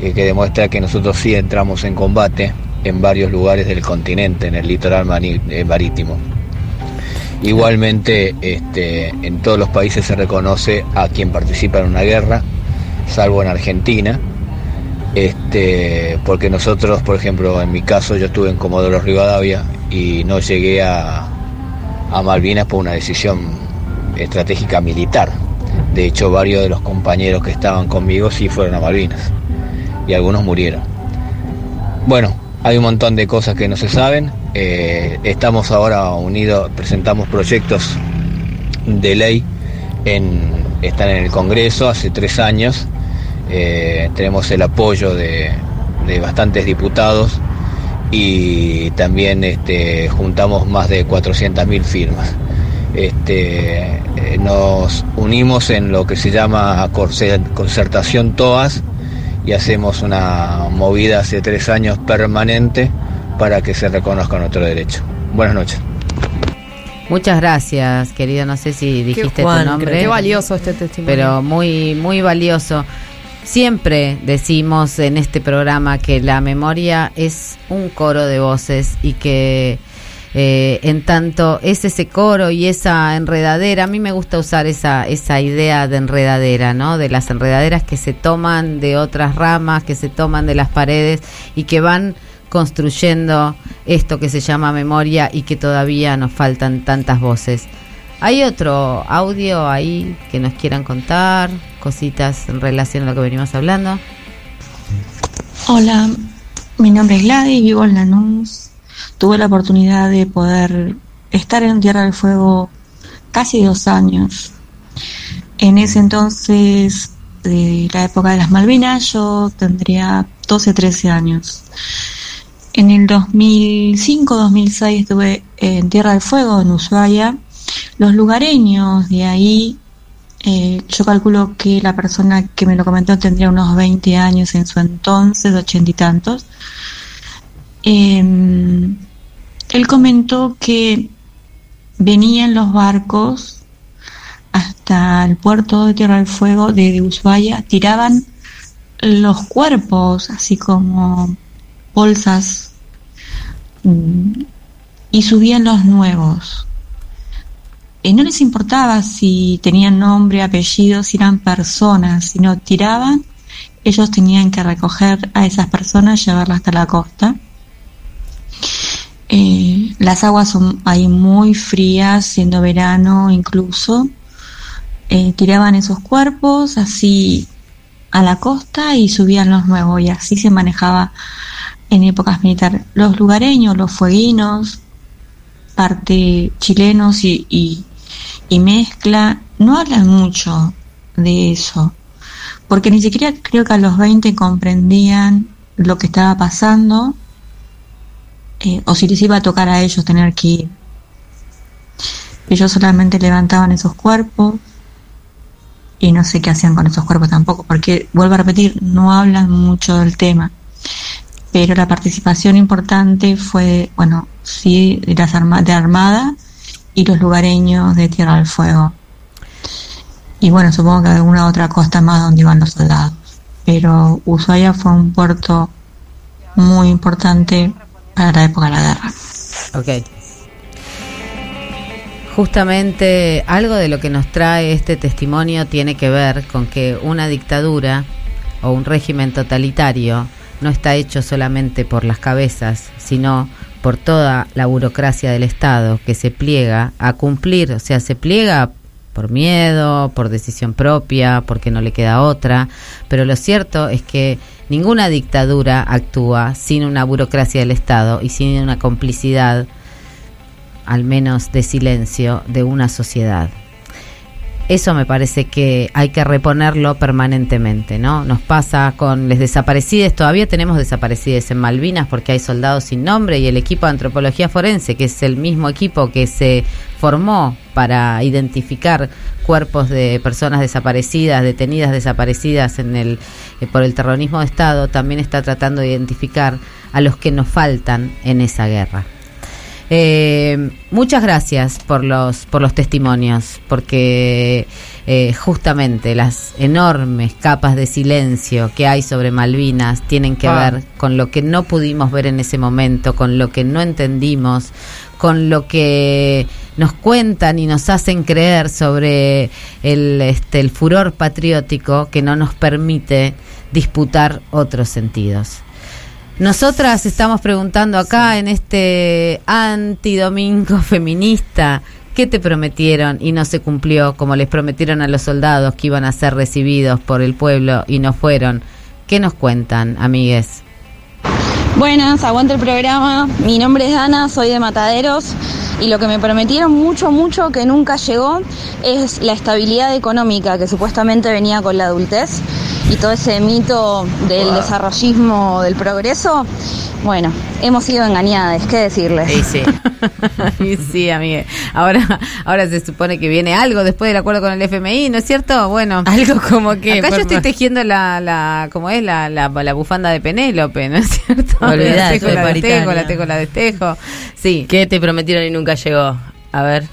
eh, que demuestra que nosotros sí entramos en combate en varios lugares del continente, en el litoral eh, marítimo. Igualmente, este, en todos los países se reconoce a quien participa en una guerra, salvo en Argentina, este, porque nosotros, por ejemplo, en mi caso, yo estuve en Comodoro Rivadavia y no llegué a, a Malvinas por una decisión estratégica militar. De hecho, varios de los compañeros que estaban conmigo sí fueron a Malvinas y algunos murieron. Bueno, hay un montón de cosas que no se saben. Eh, estamos ahora unidos, presentamos proyectos de ley, en, están en el Congreso hace tres años. Eh, tenemos el apoyo de, bastantes diputados y también este, juntamos más de 400.000 firmas. Este, eh, nos unimos en lo que se llama concertación TOAS y hacemos una movida hace tres años permanente para que se reconozca nuestro derecho. Buenas noches. Muchas gracias, querido. No sé si dijiste Juan, tu nombre. Qué valioso este testimonio. pero muy muy valioso. Siempre decimos en este programa que la memoria es un coro de voces y que eh, en tanto es ese coro y esa enredadera, a mí me gusta usar esa esa idea de enredadera, ¿no? De las enredaderas que se toman de otras ramas, que se toman de las paredes y que van construyendo esto que se llama memoria y que todavía nos faltan tantas voces. ¿Hay otro audio ahí que nos quieran contar? Cositas en relación a lo que venimos hablando. Hola, mi nombre es Gladys, vivo en Lanús. Tuve la oportunidad de poder estar en Tierra del Fuego casi dos años. En ese entonces, de la época de las Malvinas, yo tendría 12, 13 años. En el 2005-2006 estuve en Tierra del Fuego, en Ushuaia. Los lugareños de ahí, eh, yo calculo que la persona que me lo comentó tendría unos 20 años en su entonces, ochenta y tantos. Eh, él comentó que venían los barcos hasta el puerto de Tierra del Fuego de Ushuaia, tiraban los cuerpos, así como bolsas, mm, y subían los nuevos. Y no les importaba si tenían nombre, apellido, si eran personas, si no tiraban, ellos tenían que recoger a esas personas, llevarlas hasta la costa. Eh, las aguas son ahí muy frías, siendo verano incluso. Eh, tiraban esos cuerpos, así a la costa y subían los nuevos y así se manejaba en épocas militares. Los lugareños, los fueguinos, parte chilenos y, y, mezcla, no hablan mucho de eso, porque ni siquiera creo que a los 20 comprendían lo que estaba pasando eh, o si les iba a tocar a ellos tener que ir. Ellos solamente levantaban esos cuerpos y no sé qué hacían con esos cuerpos tampoco, porque vuelvo a repetir, no hablan mucho del tema. Pero la participación importante fue, bueno, sí, de las arma de Armada y los lugareños de Tierra del Fuego. Y bueno, supongo que alguna otra costa más donde iban los soldados. Pero Ushuaia fue un puerto muy importante para la época de la guerra. Ok. Justamente algo de lo que nos trae este testimonio tiene que ver con que una dictadura o un régimen totalitario no está hecho solamente por las cabezas, sino por toda la burocracia del Estado que se pliega a cumplir, o sea, se pliega por miedo, por decisión propia, porque no le queda otra, pero lo cierto es que ninguna dictadura actúa sin una burocracia del Estado y sin una complicidad, al menos de silencio, de una sociedad. Eso me parece que hay que reponerlo permanentemente, ¿no? Nos pasa con les desaparecidos, todavía tenemos desaparecidos en Malvinas porque hay soldados sin nombre y el equipo de antropología forense, que es el mismo equipo que se formó para identificar cuerpos de personas desaparecidas, detenidas desaparecidas en el eh, por el terrorismo de Estado, también está tratando de identificar a los que nos faltan en esa guerra. Eh, muchas gracias por los por los testimonios, porque eh, justamente las enormes capas de silencio que hay sobre Malvinas tienen que Ah. ver con lo que no pudimos ver en ese momento, con lo que no entendimos, con lo que nos cuentan y nos hacen creer sobre el, este, el furor patriótico que no nos permite disputar otros sentidos. Nosotras estamos preguntando acá en este antidomingo feminista, ¿qué te prometieron y no se cumplió como les prometieron a los soldados que iban a ser recibidos por el pueblo y no fueron? ¿Qué nos cuentan, amigues? Buenas, aguante el programa. Mi nombre es Dana, soy de Mataderos y lo que me prometieron mucho, mucho que nunca llegó es la estabilidad económica que supuestamente venía con la adultez y todo ese mito del desarrollismo, del progreso. Bueno, hemos sido engañadas, ¿qué decirles? Sí, sí. Y sí, amigue. Ahora, ahora se supone que viene algo después del acuerdo con el FMI, ¿no es cierto? Bueno. Algo como que. Acá yo estoy tejiendo la, la ¿cómo es? La, la, la bufanda de Penélope, ¿no es cierto? Olvidate, la la de paritaria. tejo, la tejo, la de tejo. Sí. ¿Qué te prometieron y nunca llegó? A ver.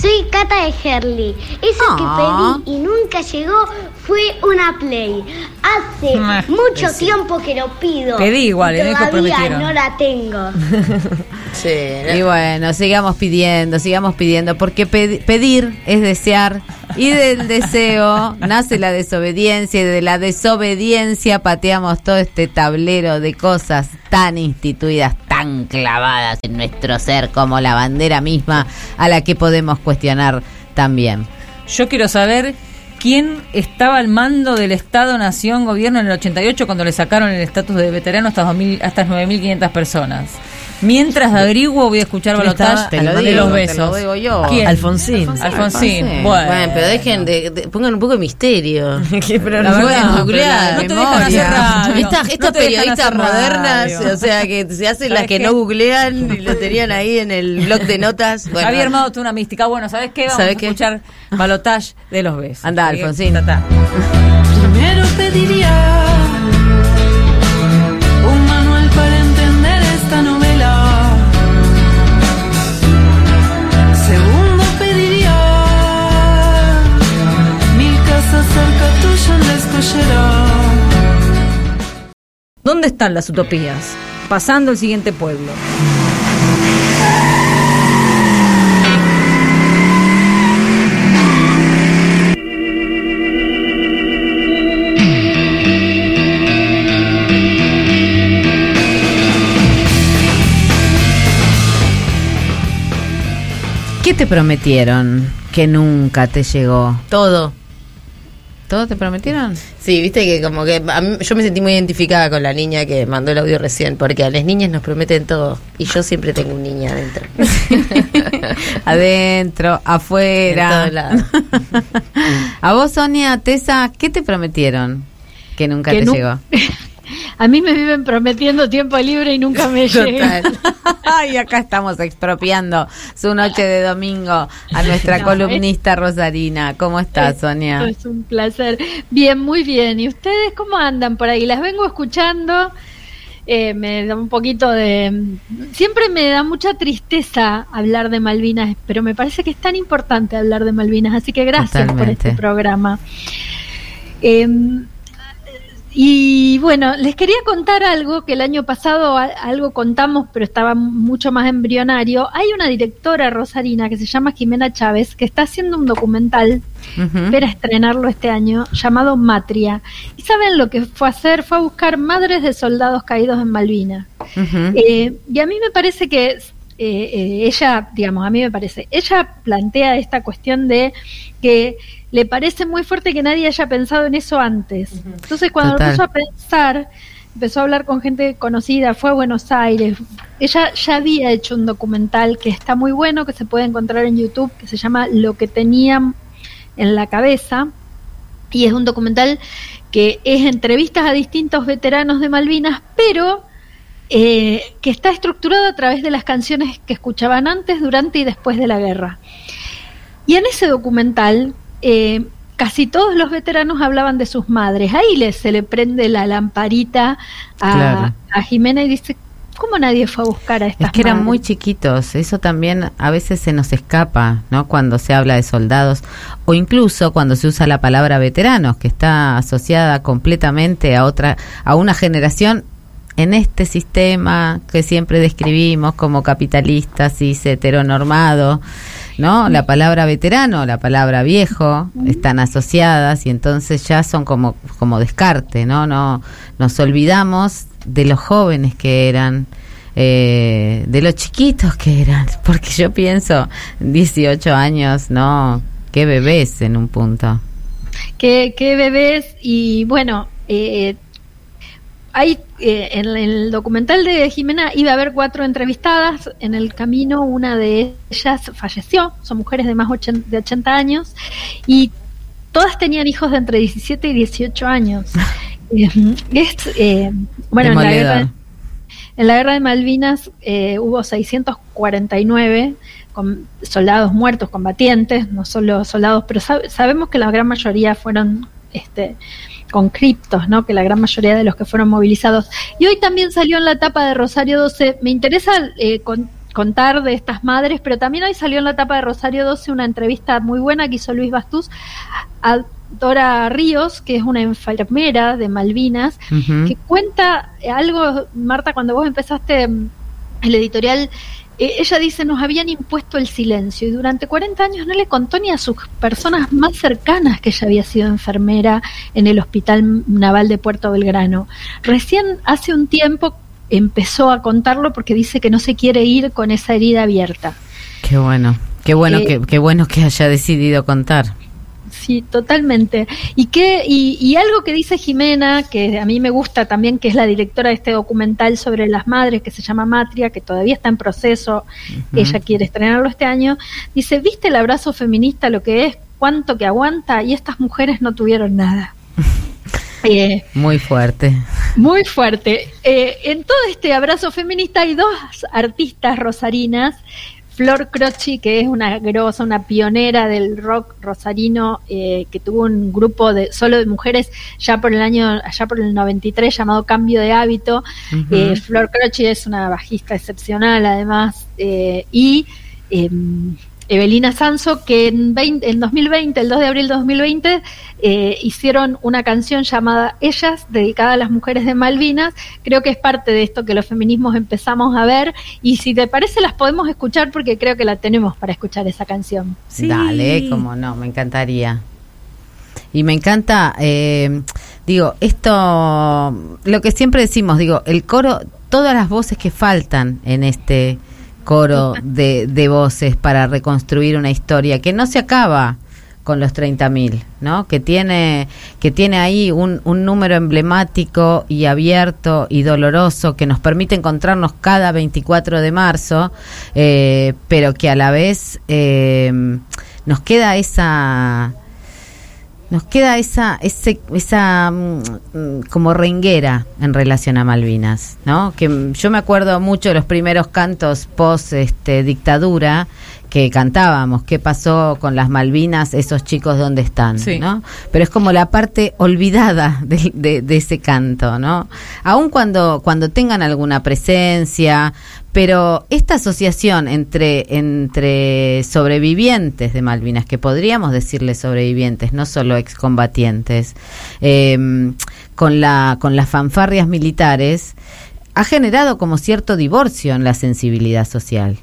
Soy Cata de Herley. Eso Ah. que pedí y nunca llegó fue una Play. Hace Ah, mucho sí. tiempo que lo pido. Pedí igual, y Todavía prometieron. no la tengo. Y bueno, sigamos pidiendo, sigamos pidiendo, porque pedi- pedir es desear y del deseo nace la desobediencia y de la desobediencia pateamos todo este tablero de cosas tan instituidas, tan clavadas en nuestro ser como la bandera misma a la que podemos cuestionar también. Yo quiero saber quién estaba al mando del Estado, Nación, Gobierno en el 88 cuando le sacaron el estatus de veterano a estas 2000 a estas 9.500 personas. Mientras averiguo, voy a escuchar ¿Quién balotaje? Te lo de los te besos. lo digo yo. ¿Quién? Alfonsín. Alfonsín. Bueno, Bueno. pero dejen de, de- pongan un poco de misterio. pero no no, pueden pero googlear. no te dejan hacer radio. Estas, No estas te dejan periodistas modernas, radio. o sea, que se hacen las ¿Sabes que qué? no googlean y lo tenían ahí en el blog de notas. Bueno, Había armado tú una mística. Bueno, ¿sabes qué? Vamos ¿Sabés a qué? escuchar balotage de los besos. Anda, Alfonsín. Primero pediría cerca. ¿Dónde están las utopías? Pasando el siguiente pueblo. ¿Qué te prometieron que nunca te llegó? Todo. ¿Todo te prometieron? Sí, viste que como que a mí- yo me sentí muy identificada con la niña que mandó el audio recién, porque a las niñas nos prometen todo y yo siempre tengo un niño adentro. Adentro, afuera. En lados. A vos, Sonia, Tessa, ¿qué te prometieron? Que nunca Que te nu- llegó. A mí me viven prometiendo tiempo libre y nunca me llega. Ay, acá estamos expropiando su noche de domingo a nuestra No, columnista Rosarina. ¿Cómo estás, Sonia? Es un placer. Bien, muy bien. ¿Y ustedes cómo andan por ahí? Las vengo escuchando. Eh, me da un poquito de... Siempre me da mucha tristeza hablar de Malvinas, pero me parece que es tan importante hablar de Malvinas, así que gracias por este programa. Eh, y bueno, les quería contar algo que el año pasado algo contamos, pero estaba mucho más embrionario. Hay una directora rosarina que se llama Jimena Chávez que está haciendo un documental, espera estrenarlo este año, llamado Matria. ¿Y saben lo que fue a hacer? Fue a buscar madres de soldados caídos en Malvinas. Eh, y a mí me parece que eh, eh, ella, digamos, a mí me parece, ella plantea esta cuestión de que le parece muy fuerte que nadie haya pensado en eso antes. Entonces, cuando Total. empezó a pensar, empezó a hablar con gente conocida, fue a Buenos Aires. Ella ya había hecho un documental que está muy bueno, que se puede encontrar en YouTube, que se llama Lo que tenían en la cabeza. Y es un documental que es entrevistas a distintos veteranos de Malvinas, pero eh, que está estructurado a través de las canciones que escuchaban antes, durante y después de la guerra. Y en ese documental, eh, casi todos los veteranos hablaban de sus madres. Ahí le, se le prende la lamparita a, Claro. a Jimena y dice, ¿cómo nadie fue a buscar a estas Es que eran madres?". muy chiquitos, eso también a veces se nos escapa, ¿no? Cuando se habla de soldados o incluso cuando se usa la palabra veteranos, que está asociada completamente a otra a una generación en este sistema que siempre describimos como capitalista, cis, heteronormado, ¿no? La palabra veterano, la palabra viejo están asociadas y entonces ya son como como descarte, ¿no? No nos olvidamos de los jóvenes que eran eh, de los chiquitos que eran, porque yo pienso 18 años, no, qué bebés en un punto. qué, qué bebés y bueno eh, hay eh, en el documental de Jimena iba a haber cuatro entrevistadas. En el camino una de ellas falleció. Son mujeres de más de 80 años. Y todas tenían hijos de entre 17 y 18 años. Eh, es, eh, bueno en la guerra en la guerra de Malvinas eh, hubo 649 con soldados muertos, combatientes, no solo soldados, pero sab- sabemos que la gran mayoría fueron este, conscriptos, ¿no? que la gran mayoría de los que fueron movilizados. Y hoy también salió en la etapa de Rosario 12, me interesa eh, con- contar de estas madres, pero también hoy salió en la etapa de Rosario 12 una entrevista muy buena que hizo Luis Bastús a Dora Ríos, que es una enfermera de Malvinas, que cuenta algo, Marta, cuando vos empezaste mm, el editorial, eh, ella dice, nos habían impuesto el silencio y durante 40 años no le contó ni a sus personas más cercanas que ella había sido enfermera en el Hospital Naval de Puerto Belgrano. Recién hace un tiempo empezó a contarlo porque dice que no se quiere ir con esa herida abierta. Qué bueno, qué bueno Eh, que qué bueno que haya decidido contar. Sí, totalmente. Y que y, y algo que dice Jimena, que a mí me gusta también, que es la directora de este documental sobre las madres, que se llama Matria, que todavía está en proceso, ella quiere estrenarlo este año, dice, ¿viste el abrazo feminista lo que es? ¿Cuánto que aguanta? Y estas mujeres no tuvieron nada. Eh, Muy fuerte. muy fuerte. Eh, en todo este abrazo feminista hay dos artistas rosarinas. Flor Croci, que es una grosa, una pionera del rock rosarino, eh, que tuvo un grupo de solo de mujeres ya por el año, allá por el 93, llamado Cambio de Hábito. Eh, Flor Croci es una bajista excepcional, además, eh, y em, Evelina Sanso, que en, 20 en 2020, el 2 de abril de 2020, eh, hicieron una canción llamada Ellas, dedicada a las mujeres de Malvinas. Creo que es parte de esto que los feminismos empezamos a ver. Y si te parece, las podemos escuchar porque creo que la tenemos para escuchar esa canción. Dale, como no, me encantaría. Y me encanta, eh, digo, esto, lo que siempre decimos, digo, el coro, todas las voces que faltan en este coro de, de voces para reconstruir una historia que no se acaba con los 30.000, ¿no? Que tiene, que tiene ahí un, un número emblemático y abierto y doloroso que nos permite encontrarnos cada 24 de marzo, eh, pero que a la vez eh, nos queda esa nos queda esa ese, esa mm, mm, como renguera en relación a Malvinas no que yo me acuerdo mucho de los primeros cantos post este dictadura que cantábamos qué pasó con las Malvinas esos chicos dónde están no pero es como la parte olvidada de, de- de ese canto no aun cuando cuando tengan alguna presencia pero esta asociación entre, entre sobrevivientes de Malvinas, que podríamos decirle sobrevivientes, no solo excombatientes, eh, con, la, con las fanfarrias militares, ha generado como cierto divorcio en la sensibilidad social.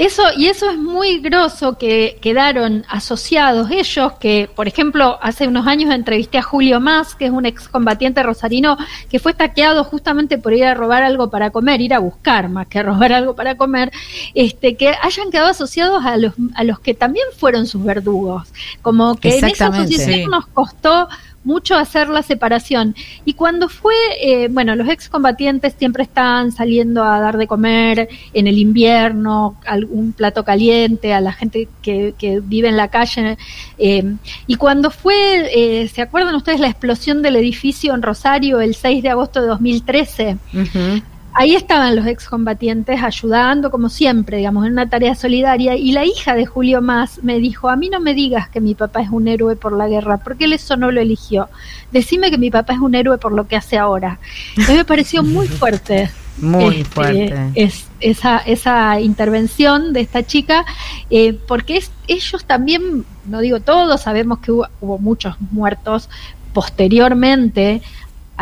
Eso, y eso es muy groso que quedaron asociados ellos, que por ejemplo hace unos años entrevisté a Julio Más, que es un excombatiente rosarino, que fue taqueado justamente por ir a robar algo para comer, ir a buscar más que robar algo para comer, este, que hayan quedado asociados a los, a los que también fueron sus verdugos. Como que en esa asociación Sí. nos costó mucho hacer la separación. Y cuando fue, eh, bueno, los excombatientes siempre están saliendo a dar de comer en el invierno, algún plato caliente a la gente que, que vive en la calle. eh, y cuando fue, eh, ¿se acuerdan ustedes la explosión del edificio en Rosario el 6 de agosto de 2013? Ahí estaban los excombatientes ayudando, como siempre, digamos, en una tarea solidaria. Y la hija de Julio Más me dijo: A mí no me digas que mi papá es un héroe por la guerra, porque él eso no lo eligió. Decime que mi papá es un héroe por lo que hace ahora. A mí me pareció muy fuerte. Muy este, fuerte. Es, esa, esa intervención de esta chica, eh, porque es, ellos también, no digo todos, sabemos que hubo, hubo muchos muertos posteriormente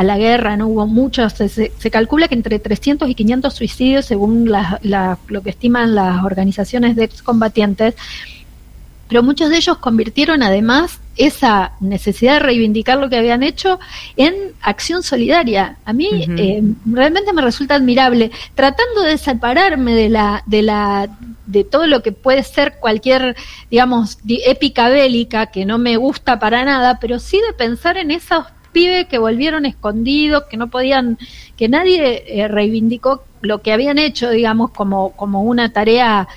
a la guerra, no hubo muchos, se, se- calcula que entre 300 y 500 suicidios según la- la- lo que estiman las organizaciones de excombatientes, pero muchos de ellos convirtieron además esa necesidad de reivindicar lo que habían hecho en acción solidaria. A mí eh, realmente me resulta admirable, tratando de separarme de la, de la, de todo lo que puede ser cualquier, digamos, di- épica bélica que no me gusta para nada, pero sí de pensar en esos que volvieron escondidos, que no podían, que nadie eh, reivindicó lo que habían hecho, digamos, como, como una tarea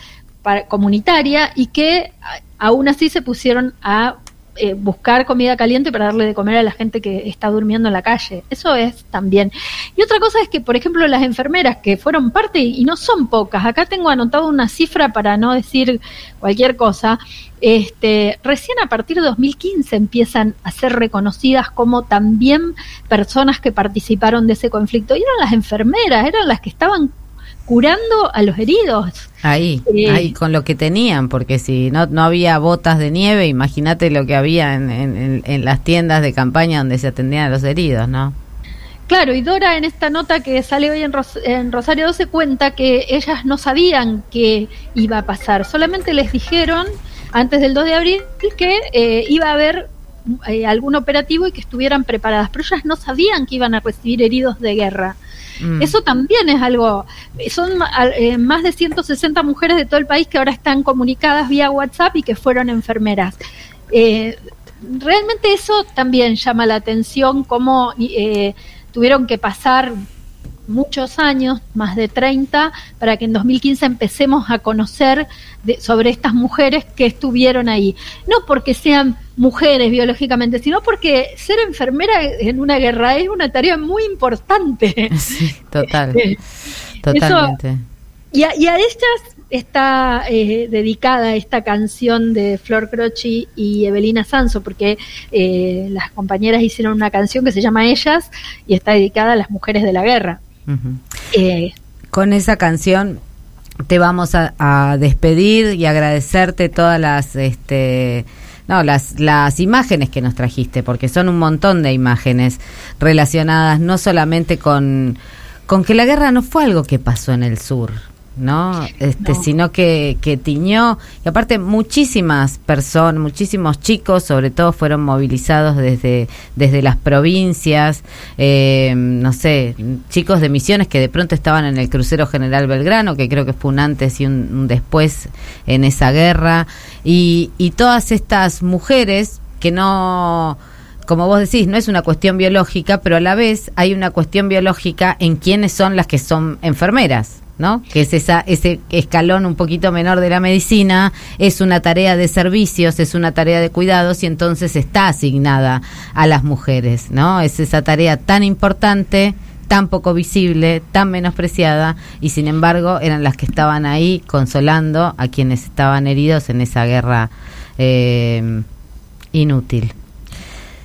para- comunitaria y que aún así se pusieron a eh, buscar comida caliente para darle de comer a la gente que está durmiendo en la calle. Eso es también. Y otra cosa es que, por ejemplo, las enfermeras que fueron parte, y no son pocas, acá tengo anotado una cifra para no decir cualquier cosa, este, recién a partir de 2015 empiezan a ser reconocidas como también personas que participaron de ese conflicto. Y eran las enfermeras, eran las que estaban curando a los heridos. Ahí, Eh, ahí con lo que tenían, porque si no, no había botas de nieve, imagínate lo que había en, en- las tiendas de campaña donde se atendían a los heridos, ¿no? Claro, y Dora en esta nota que sale hoy en, Ros- en Rosario 12 cuenta que ellas no sabían qué iba a pasar, solamente les dijeron antes del 2 de abril que eh, iba a haber eh, algún operativo y que estuvieran preparadas, pero ellas no sabían que iban a recibir heridos de guerra. Mm. Eso también es algo, son eh, más de 160 mujeres de todo el país que ahora están comunicadas vía WhatsApp y que fueron enfermeras. Eh, realmente eso también llama la atención, cómo eh, tuvieron que pasar muchos años, más de 30, para que en 2015 empecemos a conocer de- sobre estas mujeres que estuvieron ahí. No porque sean mujeres biológicamente, sino porque ser enfermera en una guerra es una tarea muy importante. Total, Eh, totalmente. Y a, y a ellas está eh, dedicada esta canción de Flor Croci y Evelina Sanso, porque eh, las compañeras hicieron una canción que se llama Ellas y está dedicada a las mujeres de la guerra. Eh, Con esa canción te vamos a, a despedir y agradecerte todas las este no las las imágenes que nos trajiste porque son un montón de imágenes relacionadas no solamente con con que la guerra no fue algo que pasó en el sur ¿no? Este, sino que, que tiñó, y aparte muchísimas personas, muchísimos chicos, sobre todo, fueron movilizados desde, desde las provincias, eh, no sé, chicos de misiones que de pronto estaban en el crucero General Belgrano, que creo que fue un antes y un, un después en esa guerra, y, y todas estas mujeres que no como vos decís, no es una cuestión biológica, pero a la vez hay una cuestión biológica en quiénes son las que son enfermeras. ¿No? que es esa, ese escalón un poquito menor de la medicina, es una tarea de servicios, es una tarea de cuidados y entonces está asignada a las mujeres, ¿no? Es esa tarea tan importante, tan poco visible, tan menospreciada y sin embargo eran las que estaban ahí consolando a quienes estaban heridos en esa guerra eh, inútil.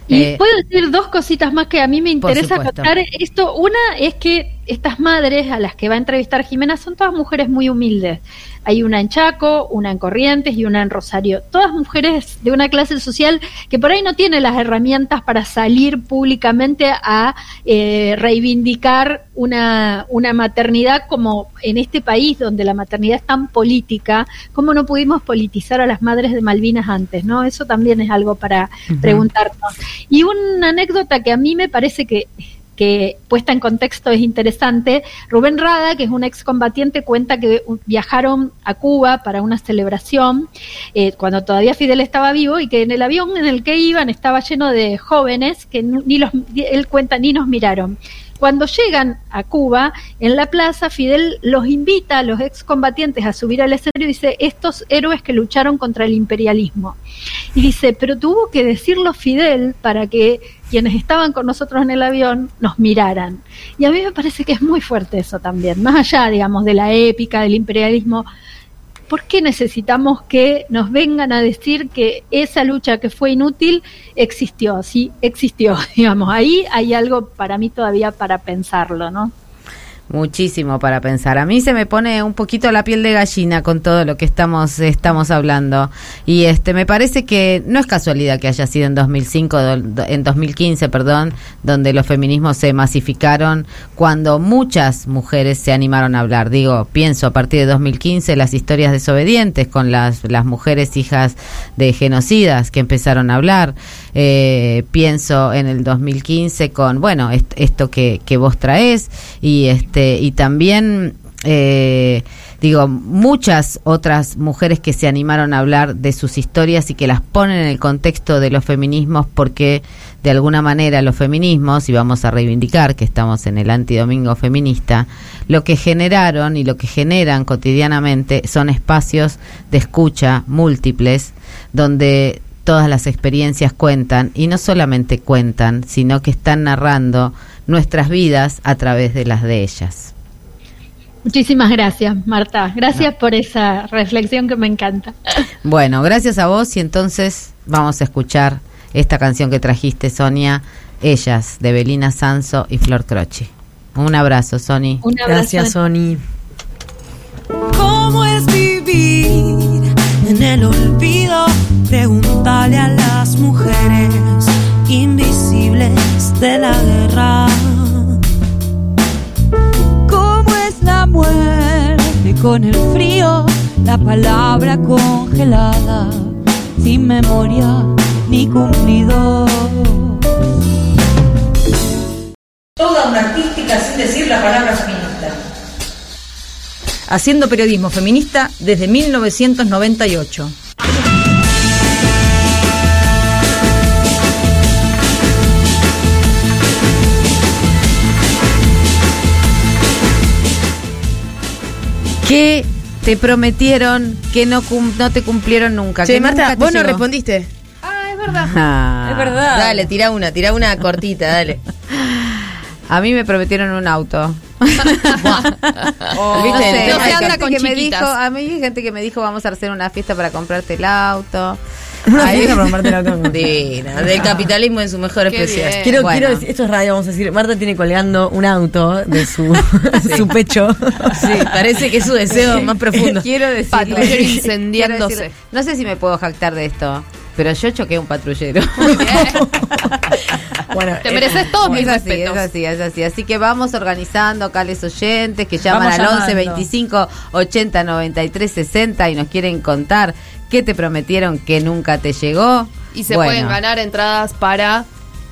Y Eh, puedo decir dos cositas más que a mí me interesa contar esto. Una es que estas madres a las que va a entrevistar Jimena son todas mujeres muy humildes. Hay una en Chaco, una en Corrientes y una en Rosario. Todas mujeres de una clase social que por ahí no tiene las herramientas para salir públicamente a eh, reivindicar una, una maternidad como en este país donde la maternidad es tan política, ¿cómo no pudimos politizar a las madres de Malvinas antes? ¿no? Eso también es algo para preguntarnos. Y una anécdota que a mí me parece que que puesta en contexto es interesante. Rubén Rada, que es un excombatiente, cuenta que viajaron a Cuba para una celebración eh, cuando todavía Fidel estaba vivo y que en el avión en el que iban estaba lleno de jóvenes que ni los, él cuenta ni nos miraron. Cuando llegan a Cuba, en la plaza, Fidel los invita a los excombatientes a subir al escenario y dice, estos héroes que lucharon contra el imperialismo. Y dice, pero tuvo que decirlo Fidel para que quienes estaban con nosotros en el avión nos miraran. Y a mí me parece que es muy fuerte eso también, más allá, digamos, de la épica, del imperialismo. ¿Por qué necesitamos que nos vengan a decir que esa lucha que fue inútil existió? Sí, existió, digamos. Ahí hay algo para mí todavía para pensarlo, ¿no? Muchísimo para pensar. A mí se me pone un poquito la piel de gallina con todo lo que estamos estamos hablando y este me parece que no es casualidad que haya sido en 2005 do- en 2015, perdón, donde los feminismos se masificaron cuando muchas mujeres se animaron a hablar. Digo, pienso a partir de 2015 las historias desobedientes con las las mujeres hijas de genocidas que empezaron a hablar. Eh, pienso en el 2015 con bueno, est- esto que que vos traes y este y también eh, digo muchas otras mujeres que se animaron a hablar de sus historias y que las ponen en el contexto de los feminismos porque de alguna manera los feminismos y vamos a reivindicar que estamos en el antidomingo feminista lo que generaron y lo que generan cotidianamente son espacios de escucha múltiples donde todas las experiencias cuentan y no solamente cuentan, sino que están narrando nuestras vidas a través de las de ellas. Muchísimas gracias, Marta. Gracias por esa reflexión que me encanta. Bueno, gracias a vos y entonces vamos a escuchar esta canción que trajiste, Sonia, Ellas, de Belina Sanso y Flor Croci. Un abrazo, Sony. Un abrazo. Gracias, Sony. ¿Cómo es Pregúntale a las mujeres invisibles de la guerra. ¿Cómo es la muerte con el frío? La palabra congelada, sin memoria ni cumplido. Toda una artística sin decir la palabra feminista. Haciendo periodismo feminista desde 1998. ¿Qué te prometieron que no, cum- no te cumplieron nunca? Che, que Marta, nunca te vos no respondiste. Ah, es verdad. Ah. Es verdad. Dale, tira una, tira una cortita, dale. A mí me prometieron un auto. ¿Viste? No sé, No se hay anda gente con que me dijo, a mí hay gente que me dijo vamos a hacer una fiesta para comprarte el auto. Una Ahí- fiesta para auto. Divina, del capitalismo en su mejor expresión. Quiero, Bueno. quiero decir, esto es radio, vamos a decir, Marta tiene colgando un auto de su, su pecho. Sí, parece que es su deseo más profundo. Quiero decir, Patrullero incendiándose. no sé si me puedo jactar de esto, pero yo choqué un patrullero. Bueno, Te mereces todos mis es así, es así, es así. Así que vamos organizando, cales oyentes, que llaman Vamos al 11 llamando. 25 80 93 60 y nos quieren contar qué te prometieron que nunca te llegó. Y se Bueno, pueden ganar entradas para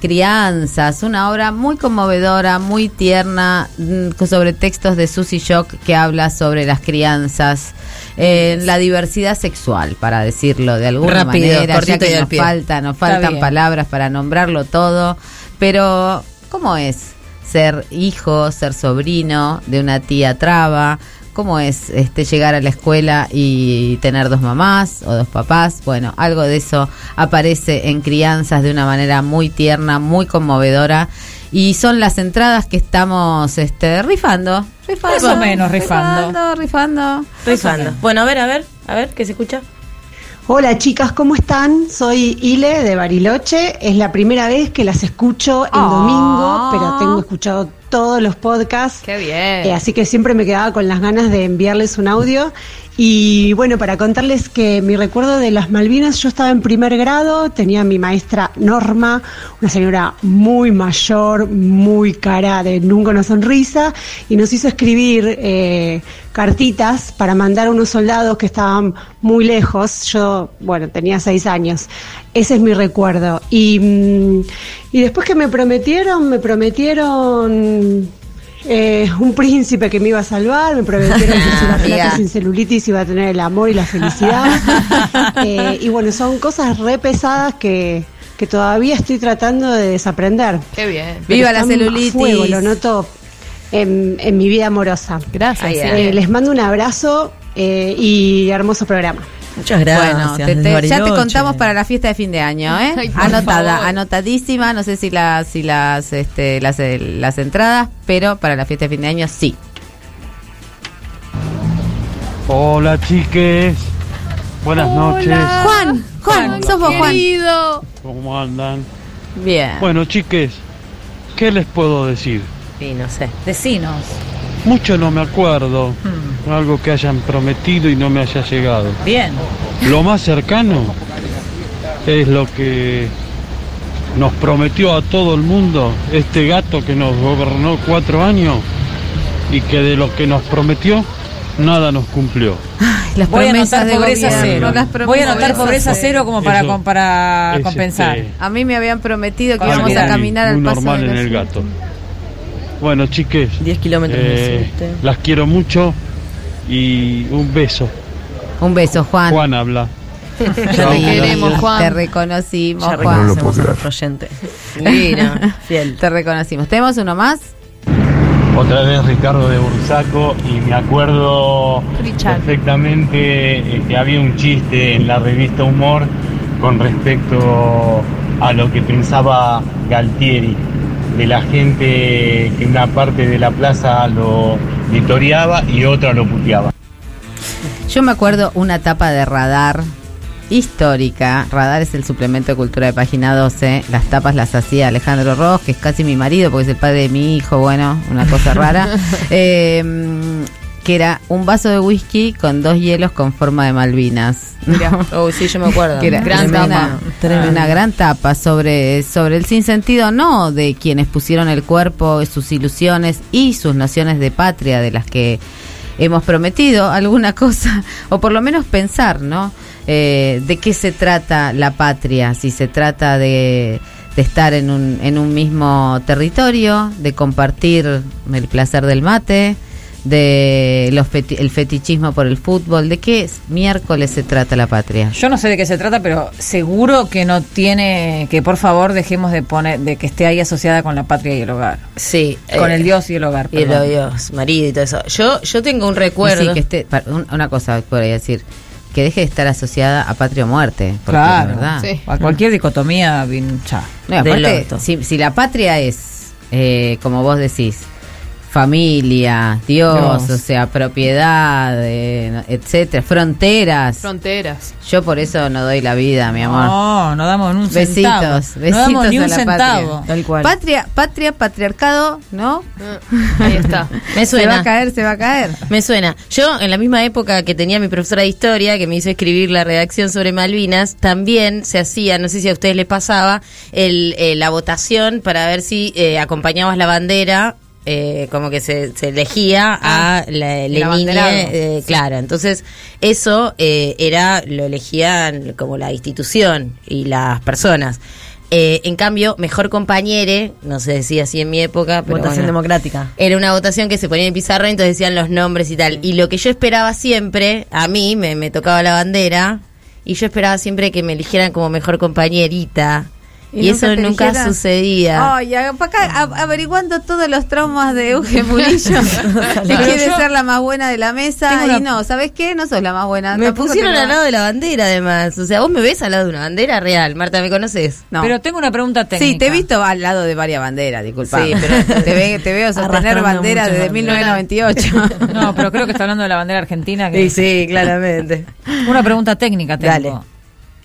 Crianzas, una obra muy conmovedora, muy tierna, mm, sobre textos de Susie Shock que habla sobre las crianzas, eh, la diversidad sexual, para decirlo de alguna Rápido, manera, ya que nos falta, nos faltan palabras para nombrarlo todo, pero ¿cómo es ser hijo, ser sobrino de una tía traba? ¿Cómo es este llegar a la escuela y tener dos mamás o dos papás? Bueno, algo de eso aparece en Crianzas de una manera muy tierna, muy conmovedora. Y son las entradas que estamos este, rifando. Rifando. Más o menos rifando. Rifando, rifando. Rifando. Bueno, a ver, a ver, a ver, ¿qué se escucha? Hola chicas, ¿cómo están? Soy Ile de Bariloche. Es la primera vez que las escucho en Ah. domingo, pero tengo escuchado todos los podcasts. Qué bien. Eh, así que siempre me quedaba con las ganas de enviarles un audio. Y bueno, para contarles que mi recuerdo de las Malvinas, yo estaba en primer grado, tenía mi maestra Norma, una señora muy mayor, muy cara de nunca una sonrisa, y nos hizo escribir eh, cartitas para mandar a unos soldados que estaban muy lejos. Yo, bueno, tenía seis años. Ese es mi recuerdo. Y, mm, y después que me prometieron, me prometieron eh, un príncipe que me iba a salvar, me prometieron que si iba a sin celulitis iba a tener el amor y la felicidad. Eh, y bueno, son cosas re pesadas que, que todavía estoy tratando de desaprender. Qué bien. Pero Viva la celulitis. fuego, lo noto en, en mi vida amorosa. Gracias. Ay, Eh, les mando un abrazo eh, y hermoso programa. Muchas gracias. Bueno, te- ya te contamos para la fiesta de fin de año, ¿eh? Ay, Anotada, favor. anotadísima, no sé si las si las este las, eh, las entradas, pero para la fiesta de fin de año sí. Hola chiques, buenas noches. Juan, Juan, sos vos, Juan. Querido. ¿Cómo andan? Bien. Bueno chiques, ¿qué les puedo decir? Sí, no sé. Decinos. Mucho no me acuerdo, algo que hayan prometido y no me haya llegado. Bien. Lo más cercano es lo que nos prometió a todo el mundo este gato que nos gobernó cuatro años y que de lo que nos prometió nada nos cumplió. Las Voy a anotar de pobreza gobierno, cero. las Voy a anotar pobreza cero como para, Eso para compensar. este, A mí me habían prometido que íbamos a caminar al paso normal de en el gato. Bueno, chiques, 10 kilómetros me eh, las quiero mucho y un beso. Un beso, Juan. Juan habla. Te queremos, Juan. Te reconocimos, Ya Juan. nuestro oyente. Divino. Fiel. Te reconocimos. ¿Tenemos uno más? Otra vez Ricardo de Bursaco y me acuerdo Richard. perfectamente eh, que había un chiste en la revista Humor con respecto a lo que pensaba Galtieri, de la gente que una parte de la plaza lo vitoreaba y otra lo puteaba. Yo me acuerdo una tapa de radar histórica. Radar es el suplemento de cultura de página 12. Las tapas las hacía Alejandro Ross, que es casi mi marido, porque es el padre de mi hijo. Bueno, una cosa rara. Eh, que era un vaso de whisky con dos hielos con forma de Malvinas. Oh, sí, yo me acuerdo. Que era Gran una, tapa. Una gran tapa sobre, sobre el sinsentido, no de quienes pusieron el cuerpo, sus ilusiones y sus nociones de patria, de las que hemos prometido alguna cosa, o por lo menos pensar, ¿no? Eh, de qué se trata la patria, si se trata de, de estar en un, en un mismo territorio, de compartir el placer del mate, de los feti- el fetichismo por el fútbol, de qué miércoles se trata la patria. Yo no sé de qué se trata, pero seguro que no tiene, que por favor dejemos de poner, de que esté ahí asociada con la patria y el hogar. Sí. Con eh, el Dios y el hogar. Y el. Dios, marido y todo eso. Yo, yo tengo un recuerdo. sí, que esté, una cosa podría decir, que deje de estar asociada a patria o muerte. Porque Claro, la verdad. sí. A cualquier dicotomía, bien, ya. No, aparte, si, si la patria es, eh, como vos decís, familia, Dios, Dios. o sea, propiedad, eh, etcétera, fronteras. Fronteras. Yo por eso no doy la vida, mi amor. No, no damos un besitos, centavo. besitos no damos ni a un la centavo. patria. Tal cual. Patria, patria, patriarcado, ¿no? Ahí está. Me Se suena. va a caer, se va a caer. Me suena. Yo, en la misma época que tenía mi profesora de historia, que me hizo escribir la redacción sobre Malvinas, también se hacía, no sé si a ustedes les pasaba, el, eh, la votación para ver si eh, acompañabas la bandera. Eh, como que se, se elegía a la el Lenin, abanderado. eh, claro. Entonces, eso eh, era, lo elegían como la institución y las personas. Eh, en cambio, mejor compañere, no se decía así en mi época, pero Votación bueno. democrática. Era una votación que se ponía en pizarrón, entonces decían los nombres y tal. Y lo que yo esperaba siempre, a mí me, me tocaba la bandera, y yo esperaba siempre que me eligieran como mejor compañerita. Y, nunca eso nunca sucedía. Ay, acá averiguando todos los traumas de Euge Murillo. que quiere ser la más buena de la mesa y no, ¿sabes qué? No sos la más buena. me pusieron al lado de la bandera, además. O sea, vos me ves al lado de una bandera real. Marta, ¿me conoces? No. Pero tengo una pregunta técnica. Sí, te he visto al lado de varias banderas, disculpa. Sí, pero- te, ve- te veo sostener Arrastrando bandera muchas desde banderas. 1998. No, pero creo que está hablando de la bandera argentina. que- Sí, sí, claramente. Una pregunta técnica tengo. Dale.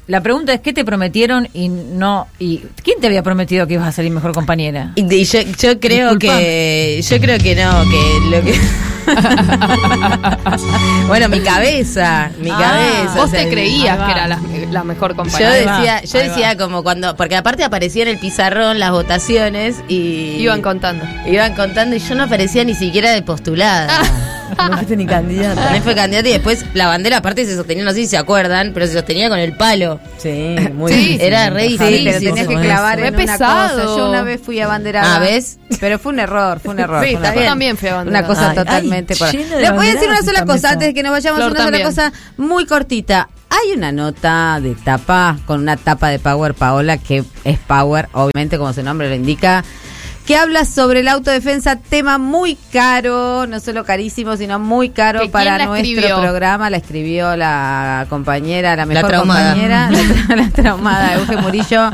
La pregunta es, ¿qué te prometieron y no... y ¿Quién te había prometido que ibas a salir mejor compañera? Y, y yo, yo creo Disculpame. que yo creo que no, que lo que Bueno, mi cabeza, mi Ah, cabeza. Vos o sea, te creías que era la, la mejor Yo compañera. Va, decía, yo decía como cuando, porque aparte aparecía en el pizarrón las votaciones y Iban contando. iban contando y yo no aparecía ni siquiera de postulada. No fuiste ni candidata. También fue candidata y después la bandera aparte se sostenía, no sé si se acuerdan, pero se sostenía con el palo. Sí, muy Sí. difícil. Era re Sí, difícil. pero tenías que clavar en una pesado. cosa. Yo una vez fui abanderada. Ah, ¿ves? Pero fue un error, fue un error. Sí, fue un error. Yo también fui abanderada. Una cosa Ay, totalmente ay, Les voy a decir una sola cosa antes de que nos vayamos. Flor una sola cosa muy cortita. Hay una nota de tapa con una tapa de Power Paola que es Power, obviamente como su nombre lo indica, que habla sobre la autodefensa, tema muy caro, no solo carísimo, sino muy caro ¿Que quién para nuestro escribió? programa. La escribió la compañera, la mejor compañera, la, tra- la traumada, Euge Murillo.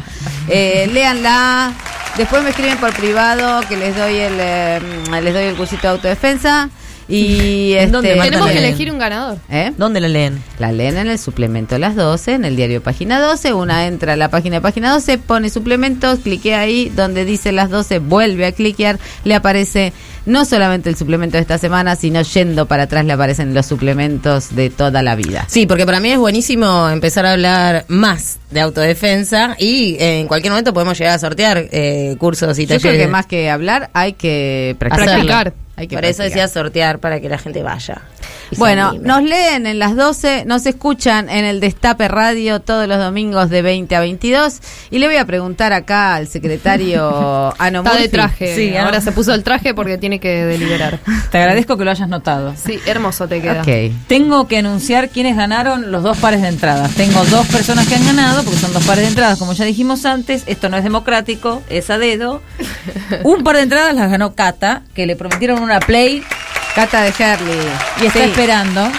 Eh, léanla. Después me escriben por privado que les doy el eh, les doy el cursito de autodefensa y ¿En dónde, este, Marta? Tenemos que elegir un ganador. ¿Eh? ¿Dónde la leen? La leen en el suplemento Las 12, en el diario Página 12. Una entra a la página de Página 12, pone suplementos, cliquea ahí, donde dice Las 12, vuelve a cliquear, le aparece no solamente el suplemento de esta semana, sino yendo para atrás le aparecen los suplementos de toda la vida. Sí, porque para mí es buenísimo empezar a hablar más de autodefensa y eh, en cualquier momento podemos llegar a sortear eh, cursos y Yo creo talleres. que más que hablar hay que practicar. Practicar. Hay que Por eso practicar. decía sortear para que la gente vaya. Bueno, nos leen en las 12, nos escuchan en el Destape Radio todos los domingos de 20 a 22 y le voy a preguntar acá al secretario Ano Está de traje. Sí, ahora ¿no? se puso el traje porque tiene que deliberar. Te agradezco que lo hayas notado. Sí, hermoso te queda. Ok. Tengo que anunciar quiénes ganaron los dos pares de entradas. Tengo dos personas que han ganado, porque son dos pares de entradas, como ya dijimos antes. Esto no es democrático, es a dedo. Un par de entradas las ganó Cata, que le prometieron una play Cata de Herley. y está Sí, esperando.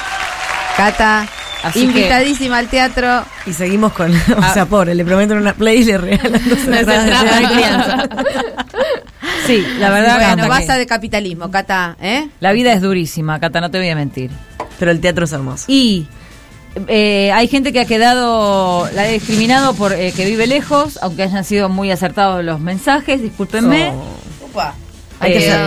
Cata, Así invitadísima al teatro. Y seguimos con. O sea, pobre, le prometen una play y le regalan dos crianza. Sí, la verdad, bueno, Cata, basta que de capitalismo, Cata, ¿eh? la vida es durísima, Cata, no te voy a mentir. Pero el teatro es hermoso. Y eh, hay gente que ha quedado, la ha discriminado por eh, que vive lejos, aunque hayan sido muy acertados los mensajes, discúlpenme. Hay que Eh, ser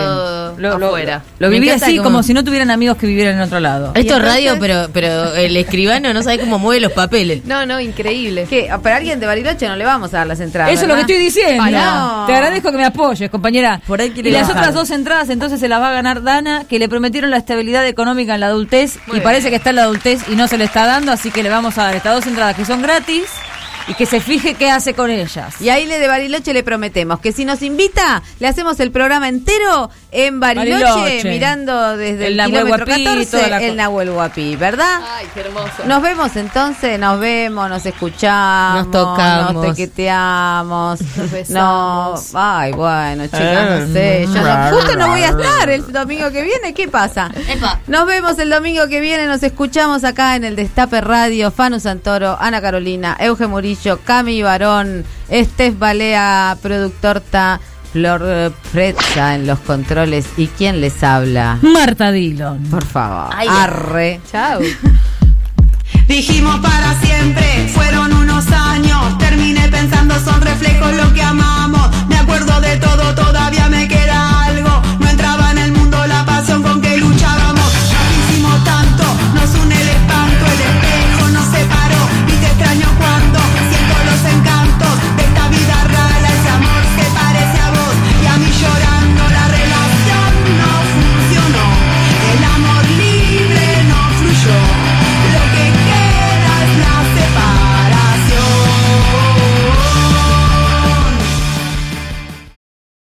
lo, lo- afuera. lo Me viví encanta así, como- como si no tuvieran amigos que vivieran en otro lado. Esto es radio, pero, pero el escribano no sabe cómo mueve los papeles. No, no, increíble. ¿Qué? Pero a alguien de Bariloche no le vamos a dar las entradas. Eso es lo que estoy diciendo. Ay, no. Te agradezco que me apoyes, compañera. Por ahí quiere y las bajar. otras dos entradas entonces se las va a ganar Dana, que le prometieron la estabilidad económica en la adultez Muy y parece que está en la adultez y no se le está dando, así que le vamos a dar estas dos entradas que son gratis y que se fije qué hace con ellas. Y ahí le de Bariloche le prometemos que si nos invita, le hacemos el programa entero en Bariloche, Bariloche. mirando desde el, El kilómetro Huapi, 14 toda la el Nahuel Guapi, ¿verdad? Ay, qué hermoso. Nos vemos entonces, nos vemos, nos escuchamos, Nos tocamos. nos tequeteamos, Nos besamos. no, ay, bueno, chicas, no sé, yo no- justo no voy a estar el domingo que viene, ¿qué pasa? Nos vemos el domingo que viene, nos escuchamos acá en el Destape Radio, Fanu Santoro, Ana Carolina, Euge Murillo, Cami Barón, Estef Balea, productor Ta, Flor eh, Preza en los controles. ¿Y quién les habla? Marta Dillon. Por favor. Ay, Arre. Chao. Dijimos para siempre, fueron unos años. Terminé pensando, son reflejos lo que amamos. Me acuerdo de todo, todavía me queda